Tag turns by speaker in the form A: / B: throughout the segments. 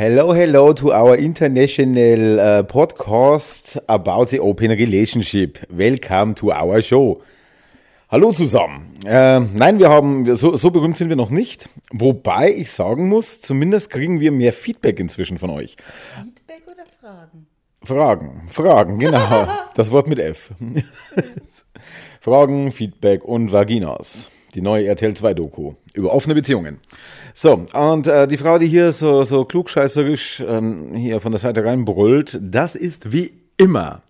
A: Hello, hello to our international uh, podcast about the open relationship. Welcome to our show. Hallo zusammen. Äh, nein, wir haben, so, so berühmt sind wir noch nicht. Wobei ich sagen muss, zumindest kriegen wir mehr Feedback inzwischen von euch.
B: Feedback oder Fragen?
A: Fragen, Fragen, genau. Das Wort mit F. Fragen, Feedback und Vaginas. Die neue RTL 2 Doku über offene Beziehungen. So, und äh, die Frau, die hier so, so klugscheißerisch ähm, hier von der Seite reinbrüllt, das ist wie immer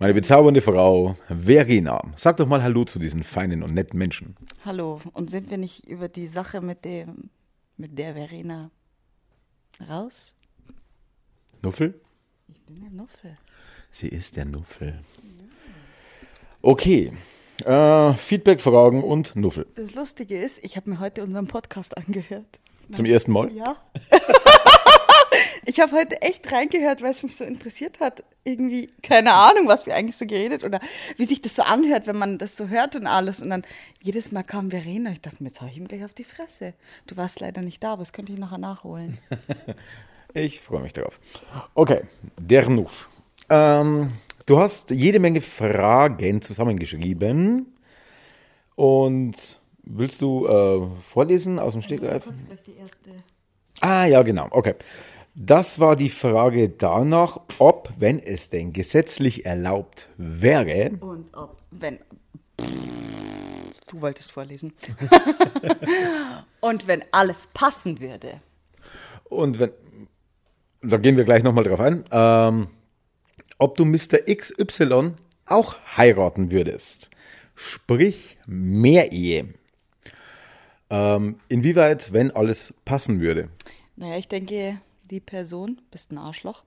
A: meine bezaubernde Frau Verena. Sag doch mal Hallo zu diesen feinen und netten Menschen.
B: Hallo, und sind wir nicht über die Sache mit dem, mit der Verena raus?
A: Nuffel?
B: Ich bin der Nuffel.
A: Sie ist der Nuffel. Okay. Äh, Feedback, Fragen und Nuffel.
B: Das Lustige ist, ich habe mir heute unseren Podcast angehört.
A: Zum ersten Mal?
B: Ja. ich habe heute echt reingehört, weil es mich so interessiert hat. Irgendwie, keine Ahnung, was wir eigentlich so geredet oder wie sich das so anhört, wenn man das so hört und alles. Und dann jedes Mal kam Verena. Ich dachte mir, jetzt hau ich ihm gleich auf die Fresse. Du warst leider nicht da, aber das könnte ich nachher nachholen.
A: Ich freue mich darauf. Okay, der Nuff. Ähm, du hast jede Menge Fragen zusammengeschrieben. Und willst du äh, vorlesen aus dem Stegreif? Ah, ja, genau. Okay. Das war die Frage danach, ob, wenn es denn gesetzlich erlaubt wäre,
B: Und ob, wenn. Du wolltest vorlesen. und wenn alles passen würde.
A: und wenn, da gehen wir gleich nochmal drauf ein, ähm, ob du Mr. XY auch heiraten würdest. Sprich, mehr Ehe. Ähm, inwieweit, wenn alles passen würde?
B: Naja, ich denke, die Person, bist ein Arschloch.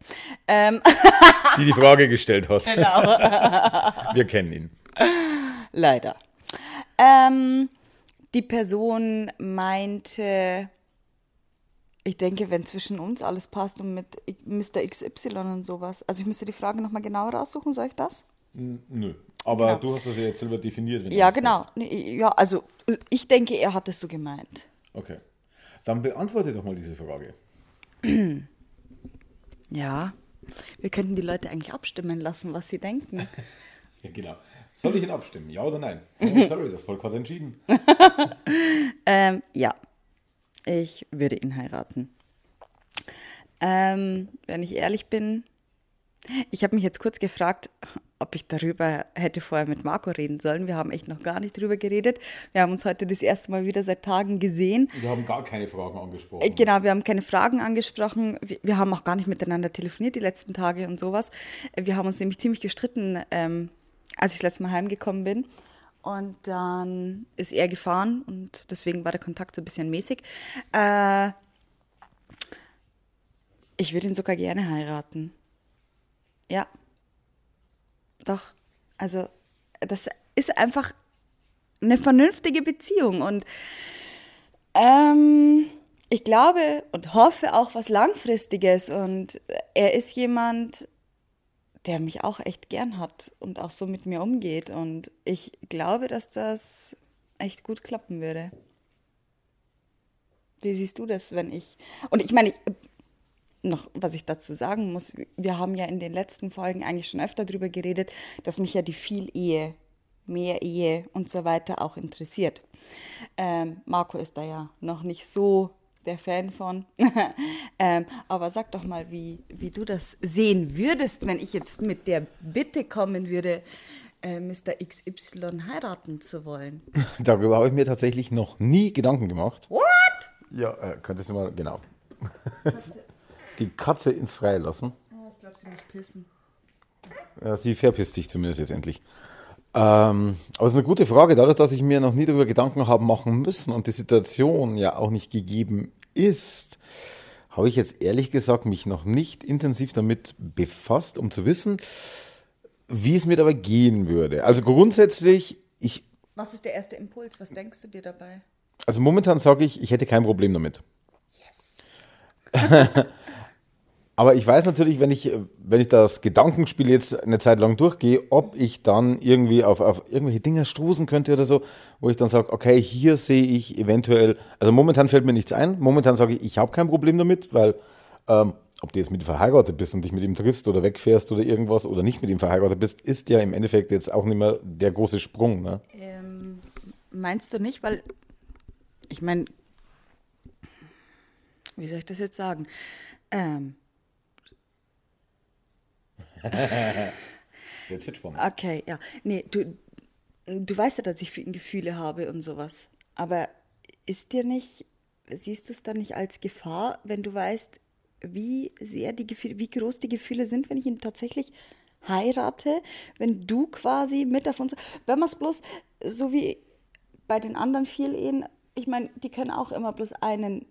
B: Ähm,
A: Die die Frage gestellt hat.
B: genau.
A: Wir kennen ihn.
B: Leider. Ähm, die Person meinte, ich denke, wenn zwischen uns alles passt und mit Mr. XY und sowas. Also ich müsste die Frage nochmal genauer raussuchen, soll ich das?
A: Nö. Aber
B: Genau.
A: du hast das ja jetzt selber definiert.
B: Ja, genau.
A: passt.
B: Ja, also ich denke, er hat es so gemeint.
A: Okay. Dann beantworte doch mal diese Frage.
B: Ja. Wir könnten die Leute eigentlich abstimmen lassen, was sie denken.
A: Ja, genau. Soll ich ihn abstimmen? Ja oder nein? Oh, sorry, das Volk hat entschieden.
B: Ähm, ja, ich würde ihn heiraten. Ähm, wenn ich ehrlich bin, ich habe mich jetzt kurz gefragt, ob ich darüber hätte vorher mit Marco reden sollen. Wir haben echt noch gar nicht drüber geredet. Wir haben uns heute das erste Mal wieder seit Tagen gesehen.
A: Wir haben gar keine Fragen angesprochen.
B: Äh, Genau, wir haben keine Fragen angesprochen. Wir, wir haben auch gar nicht miteinander telefoniert die letzten Tage und sowas. Äh, Wir haben uns nämlich ziemlich gestritten, ähm, als ich das letzte Mal heimgekommen bin. Und dann ist er gefahren und deswegen war der Kontakt so ein bisschen mäßig. Äh, ich würde ihn sogar gerne heiraten. Ja. Doch. Also, das ist einfach eine vernünftige Beziehung und ähm, ich glaube und hoffe auch was Langfristiges und er ist jemand, der mich auch echt gern hat und auch so mit mir umgeht und ich glaube, dass das echt gut klappen würde. Wie siehst du das, wenn ich und ich meine, ich, noch was ich dazu sagen muss, wir haben ja in den letzten Folgen eigentlich schon öfter darüber geredet, dass mich ja die Viel-Ehe, Mehr-Ehe und so weiter auch interessiert. Ähm, Marco ist da ja noch nicht so der Fan von. ähm, aber sag doch mal, wie, wie du das sehen würdest, wenn ich jetzt mit der Bitte kommen würde, äh, Mr. XY heiraten zu wollen.
A: Darüber habe ich mir tatsächlich noch nie Gedanken gemacht.
B: What?
A: Ja, äh, könntest du mal, genau. Die Katze ins Freie lassen.
B: ich glaube, sie muss pissen.
A: Ja, sie verpisst sich zumindest jetzt endlich. Ähm, aber es ist eine gute Frage, dadurch, dass ich mir noch nie darüber Gedanken habe machen müssen und die Situation ja auch nicht gegeben ist, habe ich jetzt ehrlich gesagt mich noch nicht intensiv damit befasst, um zu wissen, wie es mir dabei gehen würde. Also grundsätzlich, ich,
B: Was ist der erste Impuls? Was denkst du dir dabei?
A: also momentan sage ich, ich hätte kein Problem damit. Aber ich weiß natürlich, wenn ich, wenn ich das Gedankenspiel jetzt eine Zeit lang durchgehe, ob ich dann irgendwie auf, auf irgendwelche Dinge stoßen könnte oder so, wo ich dann sage, okay, hier sehe ich eventuell, also momentan fällt mir nichts ein. Momentan sage ich, ich habe kein Problem damit, weil Ähm, ob du jetzt mit ihm verheiratet bist und dich mit ihm triffst oder wegfährst oder irgendwas oder nicht mit ihm verheiratet bist, ist ja im Endeffekt jetzt auch nicht mehr der große Sprung. Ne?
B: Ähm, meinst du nicht? Weil, ich meine, wie soll ich das jetzt sagen? Ähm,
A: Jetzt wird spannend.
B: okay, ja. Nee, du, du weißt ja, dass ich Gefühle habe und sowas. Aber ist dir nicht, siehst du es dann nicht als Gefahr, wenn du weißt, wie sehr die Gefühle, wie groß die Gefühle sind, wenn ich ihn tatsächlich heirate, wenn du quasi mit auf uns, wenn man es bloß so wie bei den anderen vier Ehen, ich meine, die können auch immer bloß einen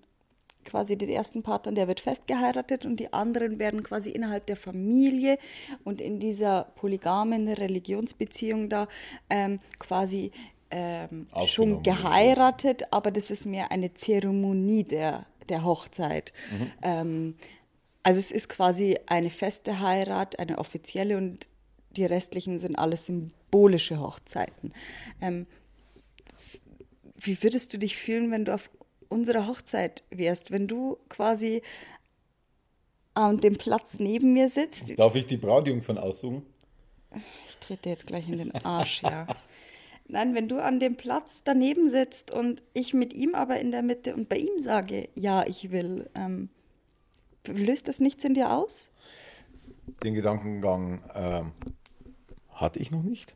B: quasi den ersten Partner, der wird festgeheiratet und die anderen werden quasi innerhalb der Familie und in dieser polygamen Religionsbeziehung da ähm, quasi ähm, schon geheiratet, aber das ist mehr eine Zeremonie der, der Hochzeit. Ähm, also es ist quasi eine feste Heirat, eine offizielle und die restlichen sind alles symbolische Hochzeiten. Ähm, wie würdest du dich fühlen, wenn du auf unserer Hochzeit wärst, wenn du quasi an dem Platz neben mir sitzt?
A: Darf ich die Brautjungfern aussuchen?
B: Ich trete jetzt gleich in den Arsch, ja. Nein, wenn du an dem Platz daneben sitzt und ich mit ihm aber in der Mitte und bei ihm sage, ja, ich will, ähm, löst das nichts in dir aus?
A: Den Gedankengang ähm, hatte ich noch nicht.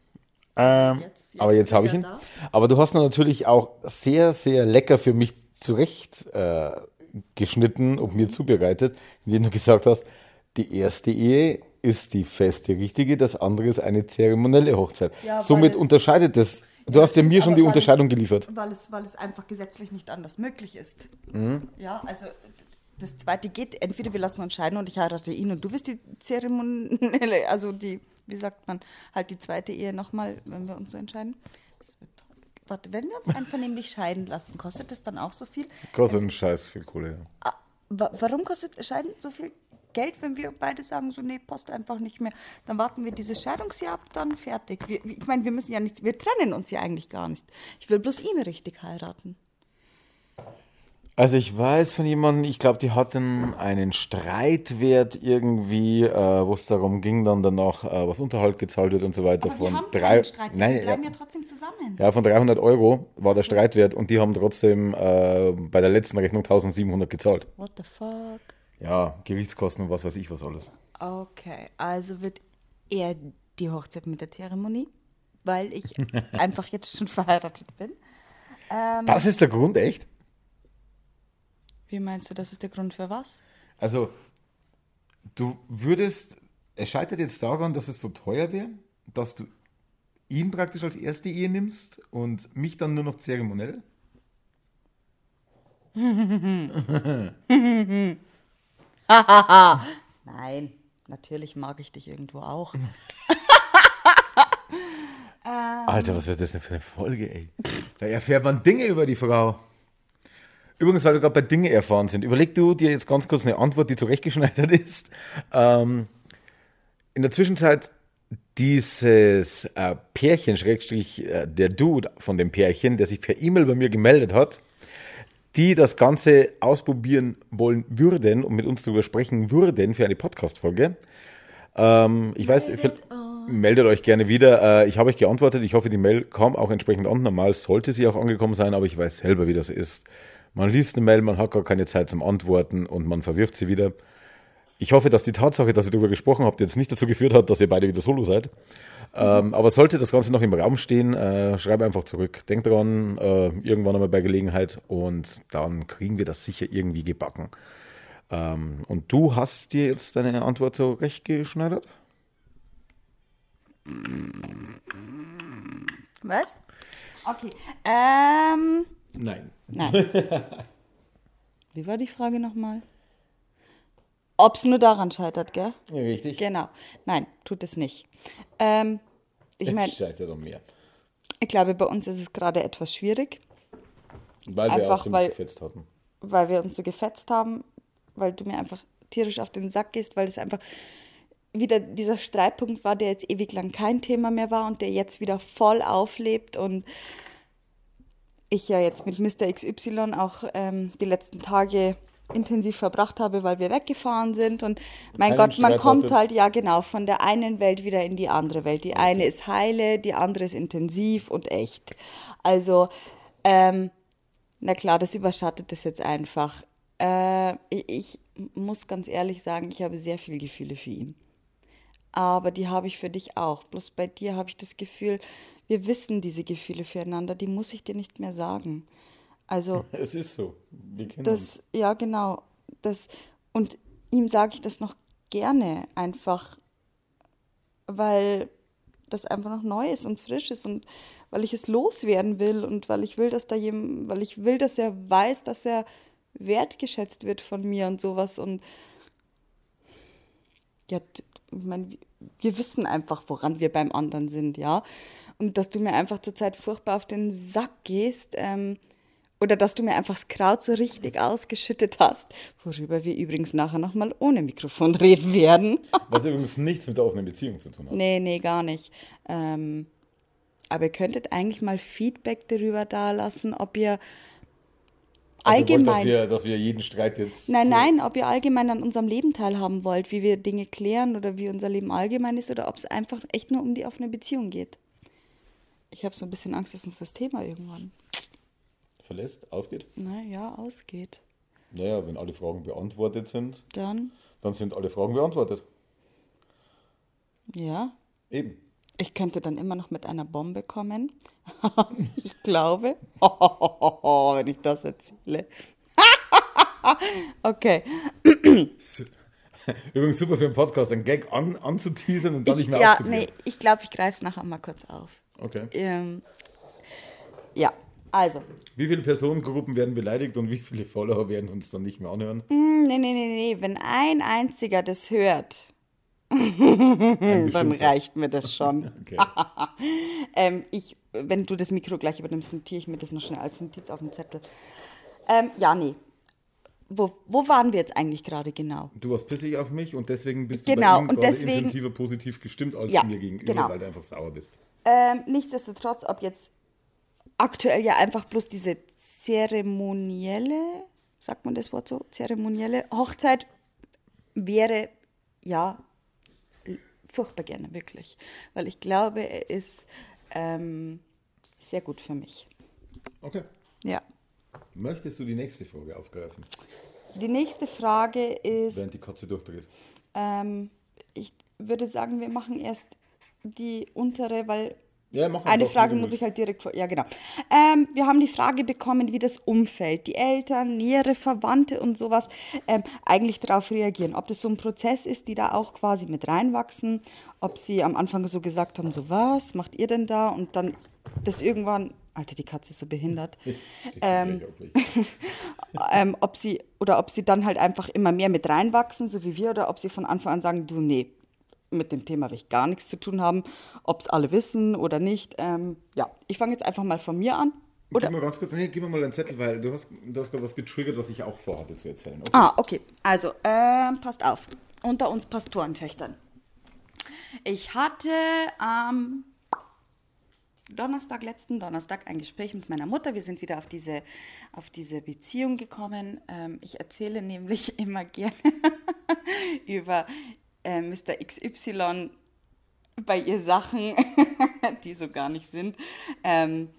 A: Ähm,
B: Jetzt- jetzt
A: aber jetzt habe ich ihn.
B: da.
A: Aber du hast natürlich auch sehr, sehr lecker für mich zurecht äh, geschnitten und mir zubereitet, indem du gesagt hast, die erste Ehe ist die feste richtige, das andere ist eine zeremonielle Hochzeit.
B: Ja,
A: Somit
B: es-
A: unterscheidet das. Du hast ja mir schon die Unterscheidung
B: es,
A: geliefert.
B: Weil es, weil es einfach gesetzlich nicht anders möglich ist.
A: Mhm.
B: Ja, also das zweite geht, entweder wir lassen uns scheiden und ich heirate ihn und du bist die zeremonielle, also die, wie sagt man, halt die zweite Ehe nochmal, wenn wir uns so entscheiden. Das wird. Warte, wenn wir uns einvernehmlich scheiden lassen, kostet das dann auch so viel?
A: Kostet einen Scheiß viel Kohle. Ja.
B: Ah, wa warum kostet Scheiden so viel Geld, wenn wir beide sagen, so, nee, passt einfach nicht mehr? Dann warten wir dieses Scheidungsjahr ab, dann fertig. Wir, ich meine, wir müssen ja nichts, wir trennen uns ja eigentlich gar nicht. Ich will bloß ihn richtig heiraten.
A: Also ich weiß von jemandem, ich glaube, die hatten einen Streitwert irgendwie, äh, wo es darum ging, dann danach, äh, was Unterhalt gezahlt wird und so weiter.
B: Aber
A: von
B: wir haben
A: drei,
B: keinen Streit,
A: nein,
B: wir
A: ja,
B: bleiben ja trotzdem zusammen.
A: ja, von 300 Euro war der Streitwert und die haben trotzdem äh, bei der letzten Rechnung 1700 gezahlt.
B: What the fuck?
A: Ja, Gerichtskosten und was weiß ich was alles.
B: Okay, also wird er die Hochzeit mit der Zeremonie, weil ich einfach jetzt schon verheiratet bin. Ähm,
A: Das ist der Grund, echt?
B: Wie meinst du, das ist der Grund für was?
A: Also, du würdest, es scheitert jetzt daran, dass es so teuer wäre, dass du ihn praktisch als erste Ehe nimmst und mich dann nur noch zeremoniell?
B: Nein, natürlich mag ich dich irgendwo auch.
A: Alter, was wird das denn für eine Folge, ey? Da erfährt man Dinge über die Frau. Übrigens, weil wir gerade bei Dinge erfahren sind, überleg du dir jetzt ganz kurz eine Antwort, die zurechtgeschneidert ist. Ähm, in der Zwischenzeit dieses äh, Pärchen, Schrägstrich äh, der Dude von dem Pärchen, der sich per E-Mail bei mir gemeldet hat, die das Ganze ausprobieren wollen würden und mit uns darüber sprechen würden für eine Podcast-Folge. Ähm, ich weiß, meldet, euch gerne wieder. Äh, ich habe euch geantwortet. Ich hoffe, die Mail kam auch entsprechend an. Normal sollte sie auch angekommen sein, aber ich weiß selber, wie das ist. Man liest eine Mail, man hat gar keine Zeit zum Antworten und man verwirft sie wieder. Ich hoffe, dass die Tatsache, dass ihr darüber gesprochen habt, jetzt nicht dazu geführt hat, dass ihr beide wieder solo seid. Ähm, aber sollte das Ganze noch im Raum stehen, äh, schreib einfach zurück. Denkt dran, äh, irgendwann einmal bei Gelegenheit und dann kriegen wir das sicher irgendwie gebacken. Ähm, und du hast dir jetzt deine Antwort so recht geschneidert?
B: Was? Okay. Ähm,
A: Nein.
B: nein. Wie war die Frage nochmal? Ob es nur daran scheitert, gell?
A: Richtig.
B: Genau. Nein, tut es nicht. Ähm, ich meine,
A: scheitert um mehr.
B: ich glaube, bei uns ist es gerade etwas schwierig,
A: Weil wir
B: Einfach
A: auch ziemlich
B: weil-
A: gefetzt hatten.
B: weil wir uns so gefetzt haben, weil du mir einfach tierisch auf den Sack gehst, weil es einfach wieder dieser Streitpunkt war, der jetzt ewig lang kein Thema mehr war und der jetzt wieder voll auflebt und ich ja jetzt mit Mr. XY auch ähm, die letzten Tage intensiv verbracht habe, weil wir weggefahren sind. Und mein Gott, man kommt halt, ja genau, von der einen Welt wieder in die andere Welt. Die eine ist heile, die andere ist intensiv und echt. Also, ähm, na klar, das überschattet das jetzt einfach. Äh, ich, ich muss ganz ehrlich sagen, ich habe sehr viel Gefühle für ihn. Aber die habe ich für dich auch. Bloß bei dir habe ich das Gefühl, wir wissen diese Gefühle füreinander, die muss ich dir nicht mehr sagen. Also,
A: Es ist so. Wir kennen uns.
B: das, ja, genau. Das, und ihm sage ich das noch gerne einfach, weil das einfach noch neu ist und frisch ist und weil ich es loswerden will und weil ich will, dass da jemand, weil ich will, dass er weiß, dass er wertgeschätzt wird von mir und sowas und ja, ich meine, wir wissen einfach, woran wir beim anderen sind, ja. Und dass du mir einfach zurzeit furchtbar auf den Sack gehst, ähm, oder dass du mir einfach das Kraut so richtig ausgeschüttet hast, worüber wir übrigens nachher nochmal ohne Mikrofon reden werden.
A: Was übrigens nichts mit der offenen Beziehung zu tun hat.
B: nee, nee, gar nicht. Ähm, aber ihr könntet eigentlich mal Feedback darüber dalassen, ob ihr
A: ihr wollt,
B: allgemein.
A: dass, wir, dass wir jeden Streit jetzt.
B: Nein, nein, ob ihr allgemein an unserem Leben teilhaben wollt, wie wir Dinge klären oder wie unser Leben allgemein ist oder ob es einfach echt nur um die offene Beziehung geht. Ich habe so ein bisschen Angst, dass uns das Thema irgendwann,
A: Verlässt, ausgeht.
B: naja, ausgeht.
A: Naja, wenn alle Fragen beantwortet sind,
B: Dann,
A: dann sind alle Fragen beantwortet.
B: ja,
A: Eben.
B: ich könnte dann immer noch mit einer Bombe kommen. ich glaube, wenn ich das erzähle. okay.
A: Übrigens super für einen Podcast, einen Gag an, anzuteasern und dann
B: Ich,
A: nicht mehr
B: ja,
A: aufzugeben.
B: nee, ich glaube, ich greife es nachher mal kurz auf.
A: Okay.
B: Ähm, ja, also.
A: Wie viele Personengruppen werden beleidigt und wie viele Follower werden uns dann nicht mehr anhören?
B: Hm, Nee, nee, nee, nee. Wenn ein einziger das hört, dann reicht mir das schon.
A: Okay.
B: ähm, ich, wenn du das Mikro gleich übernimmst, notiere ich mir das noch schnell als Notiz auf den Zettel. Ähm, ja, nee. Wo, wo waren wir jetzt eigentlich gerade genau?
A: Du warst pissig auf mich und deswegen bist
B: Genau,
A: du bei ihm
B: und deswegen-
A: intensiver positiv gestimmt als
B: Ja,
A: mir gegenüber,
B: genau.
A: weil du einfach sauer bist.
B: Ähm, nichtsdestotrotz, ob jetzt aktuell ja einfach bloß diese zeremonielle, sagt man das Wort so, zeremonielle Hochzeit wäre ja furchtbar gerne, wirklich. Weil ich glaube, er ist ähm, sehr gut für mich.
A: Okay.
B: Ja.
A: Möchtest du die nächste Frage aufgreifen,
B: Die nächste Frage ist,
A: während die Katze durchdreht?
B: ähm, ich würde sagen, wir machen erst die untere, weil
A: Ja,
B: Eine Frage muss ich halt direkt vor. Ja, genau. Ähm, wir haben die Frage bekommen, wie das Umfeld, die Eltern, nähere Verwandte und sowas ähm, eigentlich darauf reagieren. Ob das so ein Prozess ist, die da auch quasi mit reinwachsen. Ob sie am Anfang so gesagt haben, so was macht ihr denn da? Und dann das irgendwann, Alter, die Katze ist so behindert. Ähm, ähm, ob sie oder ob sie dann halt einfach immer mehr mit reinwachsen, so wie wir, oder ob sie von Anfang an sagen, du, nee, mit dem Thema will ich gar nichts zu tun haben, ob es alle wissen oder nicht. Ähm, ja, ich fange jetzt einfach mal von mir an. Oder,
A: Gib mal ganz kurz, nee, gib mir mal einen Zettel, weil du hast, du hast gerade was getriggert, was ich auch vorhatte zu erzählen. Okay.
B: ah, okay. Also, ähm, passt auf. Unter uns Pastorentöchtern. Ich hatte am Donnerstag, letzten Donnerstag, ein Gespräch mit meiner Mutter. Wir sind wieder auf diese, auf diese Beziehung gekommen. Ähm, ich erzähle nämlich immer gerne über äh, Mr. XY bei ihr Sachen, die so gar nicht sind. Ähm,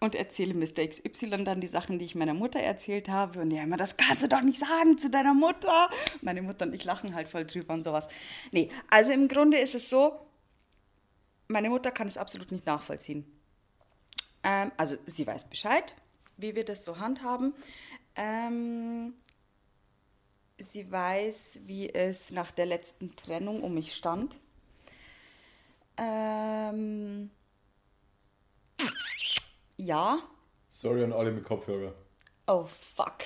B: und erzähle Mr. XY dann die Sachen, die ich meiner Mutter erzählt habe. Und ja, immer, das kannst du doch nicht sagen zu deiner Mutter. Meine Mutter und ich lachen halt voll drüber und sowas. Nee, also im Grunde ist es so, meine Mutter kann es absolut nicht nachvollziehen. Ähm, also sie weiß Bescheid, wie wir das so handhaben. Ähm, sie weiß, wie es nach der letzten Trennung um mich stand. Ähm, ja.
A: Sorry an alle mit Kopfhörer.
B: Oh, fuck.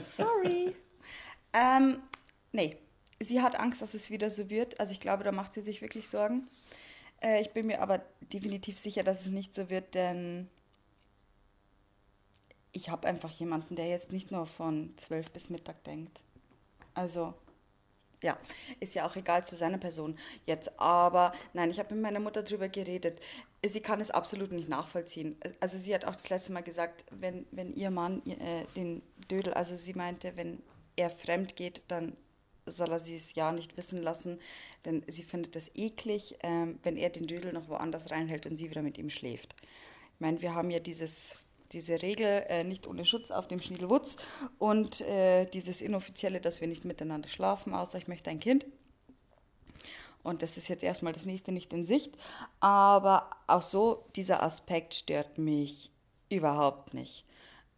B: Sorry. ähm, nee, sie hat Angst, dass es wieder so wird. Also ich glaube, da macht sie sich wirklich Sorgen. Äh, ich bin mir aber definitiv sicher, dass es nicht so wird, denn ich habe einfach jemanden, der jetzt nicht nur von 12 bis Mittag denkt. Also, ja, ist ja auch egal zu seiner Person jetzt. Aber nein, ich habe mit meiner Mutter drüber geredet. Sie kann es absolut nicht nachvollziehen. Also sie hat auch das letzte Mal gesagt, wenn, wenn ihr Mann äh, den Dödel, also sie meinte, wenn er fremd geht, dann soll er sie es ja nicht wissen lassen, denn sie findet es eklig, ähm, wenn er den Dödel noch woanders reinhält und sie wieder mit ihm schläft. Ich meine, wir haben ja dieses, diese Regel, äh, nicht ohne Schutz auf dem Schniedelwutz und äh, dieses inoffizielle, dass wir nicht miteinander schlafen, außer ich möchte ein Kind. Und das ist jetzt erstmal das nächste nicht in Sicht. Aber auch so, dieser Aspekt stört mich überhaupt nicht.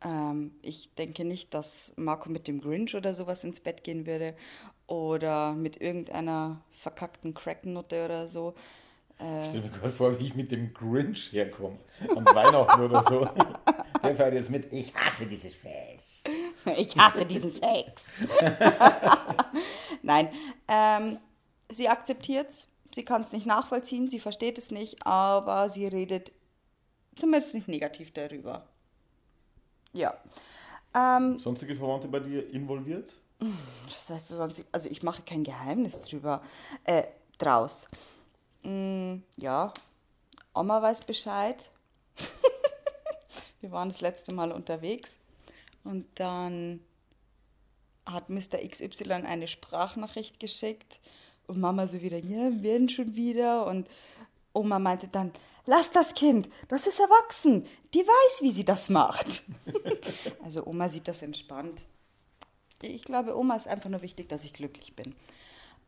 B: Ähm, ich denke nicht, dass Marco mit dem Grinch oder sowas ins Bett gehen würde oder mit irgendeiner verkackten Cracknutte oder so.
A: Äh, Stell mir gerade vor, wie ich mit dem Grinch herkomme. An Weihnachten oder so. Der fährt jetzt mit, ich hasse dieses Fest.
B: Ich hasse diesen Sex. Nein, ähm, sie akzeptiert es. Sie kann es nicht nachvollziehen, sie versteht es nicht, aber sie redet zumindest nicht negativ darüber. Ja. Ähm,
A: Sonstige Verwandte bei dir involviert?
B: Das heißt also ich mache kein Geheimnis drüber, äh, draus. Mm, ja, Oma weiß Bescheid. Wir waren das letzte Mal unterwegs und dann hat Mr. XY eine Sprachnachricht geschickt und Mama so wieder, ja, wir werden schon wieder und Oma meinte dann, lass das Kind, das ist erwachsen, die weiß, wie sie das macht. also Oma sieht das entspannt. Ich glaube, Oma ist einfach nur wichtig, dass ich glücklich bin.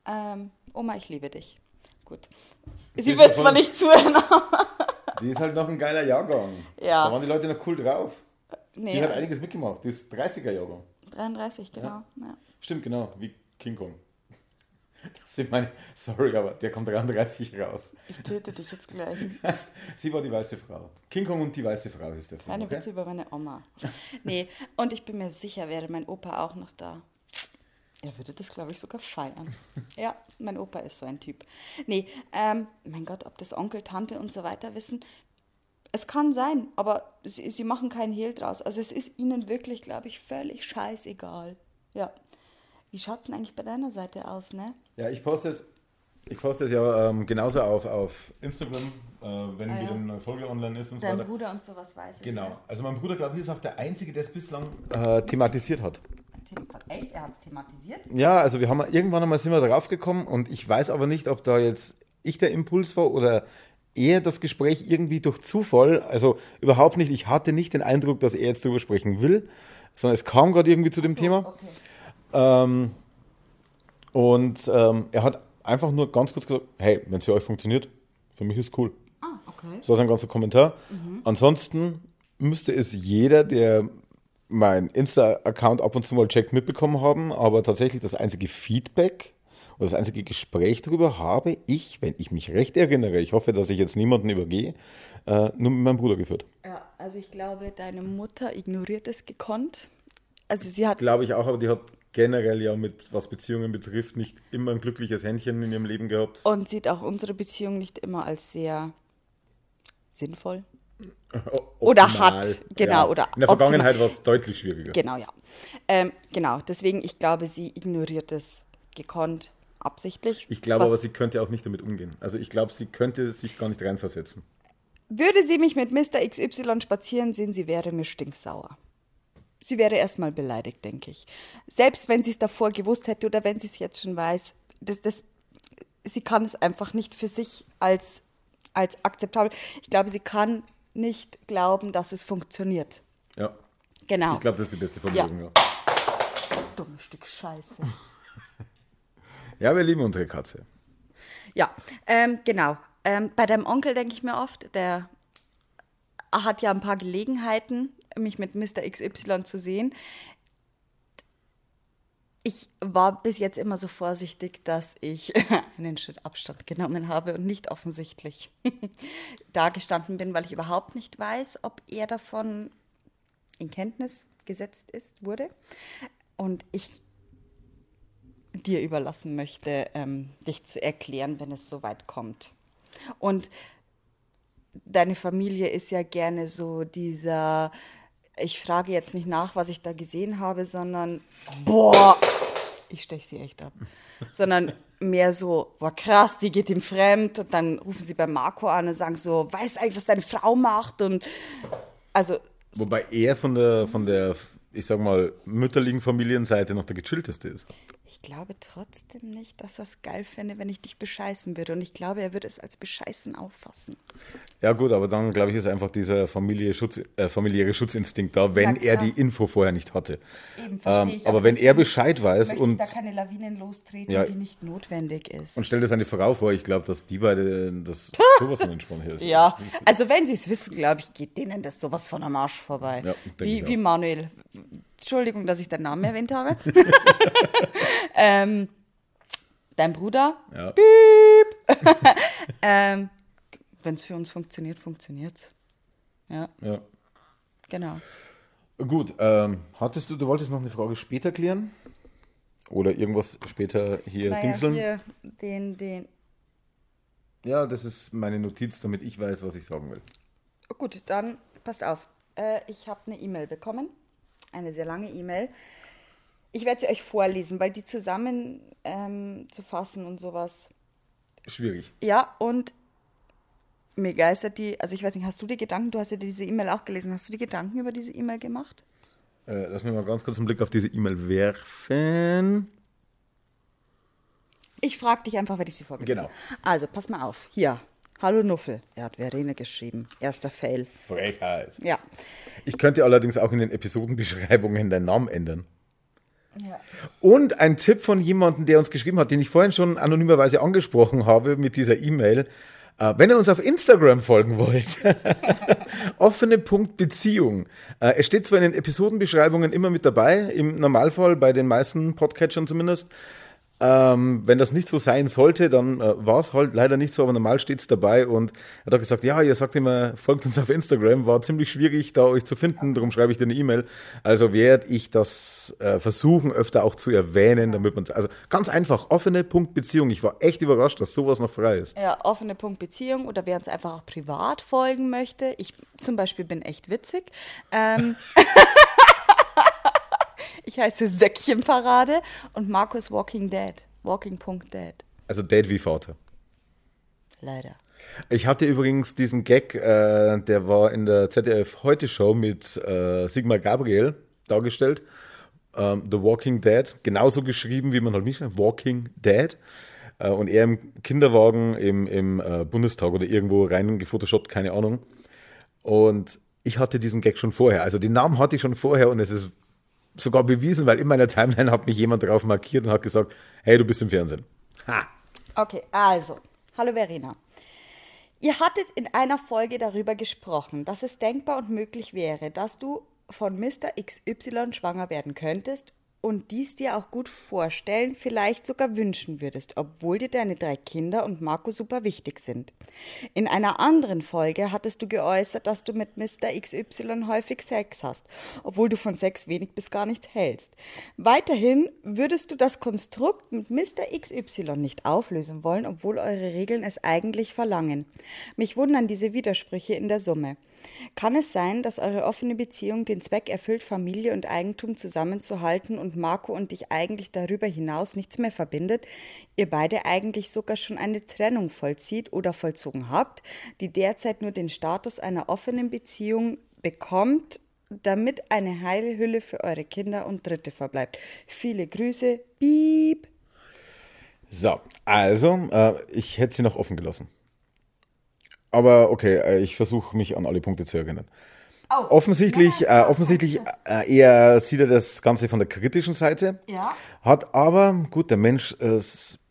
B: Ähm, Oma, ich liebe dich. Gut. Sie wird zwar nicht zuhören, aber.
A: Die ist halt noch ein geiler Jahrgang. Ja. Da waren die Leute noch cool drauf. Nee, die hat einiges mitgemacht. Die ist 30er Jahrgang.
B: 33, genau. Ja. Ja.
A: Stimmt, genau, wie King Kong. Das sind meine. Sorry, aber der kommt 33 raus.
B: Ich töte dich jetzt gleich.
A: Sie war die weiße Frau. King Kong und die weiße Frau ist der
B: Film. Keine okay? Witze über meine Oma. Nee, und ich bin mir sicher, wäre mein Opa auch noch da. Er würde das, glaube ich, sogar feiern. ja, mein Opa ist so ein Typ. Nee, ähm, mein Gott, ob das Onkel, Tante und so weiter wissen, es kann sein, aber sie, sie machen keinen Hehl draus. Also es ist ihnen wirklich, glaube ich, völlig scheißegal. Ja. Wie schaut es denn eigentlich bei deiner Seite aus, ne?
A: Ja, ich poste es, ich poste es ja ähm, genauso auf, auf Instagram, äh, wenn ah, wieder eine Folge online ist und
B: Dein so weiter. Bruder und sowas weiß
A: es. Genau. Ja. Also mein Bruder, glaube ich, ist auch der Einzige, der es bislang äh, thematisiert hat.
B: Echt? Er hat es thematisiert?
A: Ja, also wir haben irgendwann einmal sind wir darauf gekommen und ich weiß aber nicht, ob da jetzt ich der Impuls war oder eher das Gespräch irgendwie durch Zufall, also überhaupt nicht, ich hatte nicht den Eindruck, dass er jetzt darüber sprechen will, sondern es kam gerade irgendwie zu dem so, Thema. Okay. Ähm, und ähm, er hat einfach nur ganz kurz gesagt, hey, wenn es für euch funktioniert, für mich ist cool. Ah, okay. So ist ein ganzer Kommentar. Mhm. Ansonsten müsste es jeder, der mein Insta-Account ab und zu mal checkt, mitbekommen haben, aber tatsächlich das einzige Feedback oder das einzige Gespräch darüber habe ich, wenn ich mich recht erinnere, ich hoffe, dass ich jetzt niemanden übergehe, äh, nur mit meinem Bruder geführt.
B: Ja, also ich glaube, deine Mutter ignoriert es gekonnt. Also sie hat.
A: Glaube ich auch, aber die hat generell ja mit, was Beziehungen betrifft, nicht immer ein glückliches Händchen in ihrem Leben gehabt.
B: Und sieht auch unsere Beziehung nicht immer als sehr sinnvoll. Oder hat, genau. Ja. Oder
A: In der Vergangenheit war es deutlich schwieriger.
B: Genau, ja. Ähm, genau, deswegen, ich glaube, sie ignoriert es gekonnt, absichtlich.
A: Ich glaube aber, sie könnte auch nicht damit umgehen. Also ich glaube, sie könnte sich gar nicht reinversetzen.
B: Würde sie mich mit Mr. XY spazieren sehen, sie wäre mir stinksauer sie wäre erstmal beleidigt, denke ich. Selbst wenn sie es davor gewusst hätte oder wenn sie es jetzt schon weiß, das, das, sie kann es einfach nicht für sich als, als akzeptabel. Ich glaube, sie kann nicht glauben, dass es funktioniert.
A: Ja.
B: Genau.
A: Ich glaube, das ist die beste Formulierung, ja.
B: ja. Dummes Stück Scheiße.
A: ja, wir lieben unsere Katze.
B: Ja, ähm, genau. Ähm, bei deinem Onkel denke ich mir oft, der hat ja ein paar Gelegenheiten, mich mit Mr. XY zu sehen. Ich war bis jetzt immer so vorsichtig, dass ich einen Schritt Abstand genommen habe und nicht offensichtlich dagestanden bin, weil ich überhaupt nicht weiß, ob er davon in Kenntnis gesetzt ist, wurde. Und ich dir überlassen möchte, ähm, dich zu erklären, wenn es soweit kommt. Und deine Familie ist ja gerne so dieser ich frage jetzt nicht nach, was ich da gesehen habe, sondern boah, ich steche sie echt ab. sondern mehr so, boah krass, die geht ihm fremd und dann rufen sie bei Marco an und sagen so, weißt du eigentlich, was deine Frau macht und also
A: Wobei er von der, von der ich sag mal, mütterlichen Familienseite noch der gechillteste ist.
B: Ich glaube trotzdem nicht, dass er es geil fände, wenn ich dich bescheißen würde. Und ich glaube, er würde es als Bescheißen auffassen.
A: Ja gut, aber dann glaube ich, ist einfach dieser Familie Schutz, äh, familiäre Schutzinstinkt da, wenn
B: Ja,
A: er die Info vorher nicht hatte.
B: Eben, verstehe
A: Ähm,
B: ich.
A: aber wenn er Bescheid weiß und,
B: ich da keine Lawinen lostreten,
A: Ja.
B: die nicht notwendig ist.
A: und stellt das seine Frau vor, ich glaube, dass die beide das sowas von entspannt ist.
B: ja, also wenn sie es wissen, glaube ich, geht denen das sowas von am Arsch vorbei.
A: Ja,
B: wie, wie. Manuel. Entschuldigung, dass ich deinen Namen erwähnt habe. ähm, dein Bruder.
A: Ja.
B: Ähm, wenn es für uns funktioniert, funktioniert's. Ja,
A: ja.
B: genau.
A: Gut, ähm, hattest du, du wolltest noch eine Frage später klären? Oder irgendwas später hier
B: Naja,
A: dingseln?
B: hier den, den.
A: Ja, das ist meine Notiz, damit ich weiß, was ich sagen will.
B: Gut, dann passt auf. Äh, ich habe eine E-Mail bekommen. Eine sehr lange E-Mail. Ich werde sie euch vorlesen, weil die zusammen ähm, zu fassen und sowas.
A: Schwierig.
B: Ja, und mir geistert die, also ich weiß nicht, hast du die Gedanken, du hast ja diese E-Mail auch gelesen, hast du die Gedanken über diese E-Mail gemacht?
A: Äh, lass mich mal ganz kurz einen Blick auf diese E-Mail werfen.
B: Ich frage dich einfach, wenn ich sie vorgelesen
A: Genau.
B: Also, pass mal auf. Hier. Hallo Nuffel. Er hat Verena geschrieben. Erster Fail.
A: Frechheit.
B: Ja.
A: Ich könnte allerdings auch in den Episodenbeschreibungen deinen Namen ändern.
B: ja.
A: Und ein Tipp von jemandem, der uns geschrieben hat, den ich vorhin schon anonymerweise angesprochen habe mit dieser E-Mail. Äh, wenn ihr uns auf Instagram folgen wollt, offene Punkt Beziehung. Äh, es steht zwar in den Episodenbeschreibungen immer mit dabei, im Normalfall bei den meisten Podcatchern zumindest. Ähm, wenn das nicht so sein sollte, dann äh, war es halt leider nicht so, aber normal steht es dabei und er hat auch gesagt, ja, ihr sagt immer, folgt uns auf Instagram, war ziemlich schwierig, da euch zu finden, darum schreibe ich dir eine E-Mail. Also werde ich das äh, versuchen, öfter auch zu erwähnen, damit man, also ganz einfach, offene Punkt Beziehung. Ich war echt überrascht, dass sowas noch frei ist.
B: Ja, offene Punkt Beziehung oder wer uns einfach auch privat folgen möchte. Ich zum Beispiel bin echt witzig. Ähm, ich heiße Säckchenparade und Markus Walking Dead. Walking.dead.
A: Also Date wie Vater.
B: Leider.
A: Ich hatte übrigens diesen Gag, äh, der war in der ZDF Heute Show mit äh, Sigmar Gabriel dargestellt. Ähm, The Walking Dead, genauso geschrieben, wie man halt nicht schreibt, Walking Dead. Äh, und er im Kinderwagen im, im äh, Bundestag oder irgendwo rein gefotoshoppt, keine Ahnung. Und ich hatte diesen Gag schon vorher. Also den Namen hatte ich schon vorher und es ist sogar bewiesen, weil in meiner Timeline hat mich jemand drauf markiert und hat gesagt, hey, du bist im Fernsehen. Ha!
B: Okay, also, hallo Verena. Ihr hattet in einer Folge darüber gesprochen, dass es denkbar und möglich wäre, dass du von Mr. XY schwanger werden könntest und dies dir auch gut vorstellen, vielleicht sogar wünschen würdest, obwohl dir deine drei Kinder und Marco super wichtig sind. In einer anderen Folge hattest du geäußert, dass du mit Mr. XY häufig Sex hast, obwohl du von Sex wenig bis gar nichts hältst. Weiterhin würdest du das Konstrukt mit Mr. XY nicht auflösen wollen, obwohl eure Regeln es eigentlich verlangen. Mich wundern diese Widersprüche in der Summe. Kann es sein, dass eure offene Beziehung den Zweck erfüllt, Familie und Eigentum zusammenzuhalten und Marco und dich eigentlich darüber hinaus nichts mehr verbindet, ihr beide eigentlich sogar schon eine Trennung vollzieht oder vollzogen habt, die derzeit nur den Status einer offenen Beziehung bekommt, damit eine heile Hülle für eure Kinder und Dritte verbleibt? Viele Grüße, Piep.
A: So, also, äh, ich hätte sie noch offen gelassen. Aber okay, äh, ich versuche mich an alle Punkte zu erinnern. Offensichtlich, äh, offensichtlich äh, eher sieht er das Ganze von der kritischen Seite.
B: Ja.
A: Hat aber, gut, der Mensch, äh,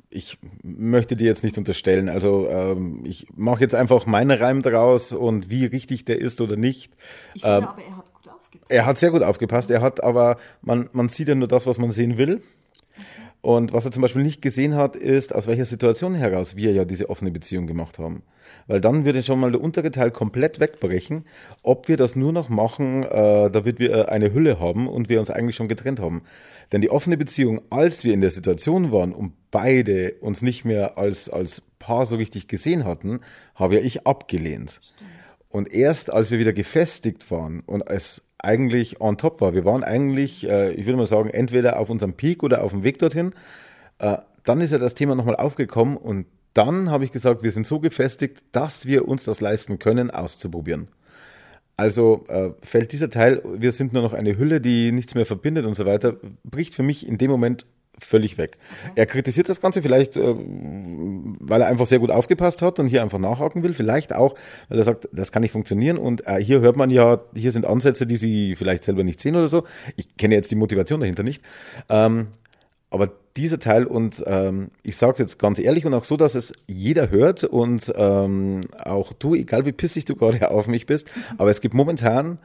A: ich möchte dir jetzt nichts unterstellen. Also ähm, ich mache jetzt einfach meinen Reim draus und wie richtig der ist oder nicht.
B: Ich finde aber, er hat gut aufgepasst.
A: Er hat sehr gut aufgepasst. Er hat aber, man, man sieht ja nur das, was man sehen will. Und was er zum Beispiel nicht gesehen hat, ist, aus welcher Situation heraus wir ja diese offene Beziehung gemacht haben. Weil dann würde schon mal der untere Teil komplett wegbrechen, ob wir das nur noch machen, äh, damit wir eine Hülle haben und wir uns eigentlich schon getrennt haben. Denn die offene Beziehung, als wir in der Situation waren und beide uns nicht mehr als, als Paar so richtig gesehen hatten, habe ja ich abgelehnt. Und erst als wir wieder gefestigt waren und es eigentlich on top war, wir waren eigentlich, äh, ich würde mal sagen, entweder auf unserem Peak oder auf dem Weg dorthin, äh, dann ist ja das Thema nochmal aufgekommen und dann habe ich gesagt, wir sind so gefestigt, dass wir uns das leisten können, auszuprobieren. Also äh, fällt dieser Teil, wir sind nur noch eine Hülle, die nichts mehr verbindet und so weiter, bricht für mich in dem Moment völlig weg. Okay. Er kritisiert das Ganze vielleicht, äh, weil er einfach sehr gut aufgepasst hat und hier einfach nachhaken will. Vielleicht auch, weil er sagt, das kann nicht funktionieren. Und äh, hier hört man ja, hier sind Ansätze, die Sie vielleicht selber nicht sehen oder so. Ich kenne jetzt die Motivation dahinter nicht. Ähm, aber dieser Teil und ähm, ich sage es jetzt ganz ehrlich und auch so, dass es jeder hört und ähm, auch du, egal wie pissig du gerade auf mich bist, aber es gibt momentan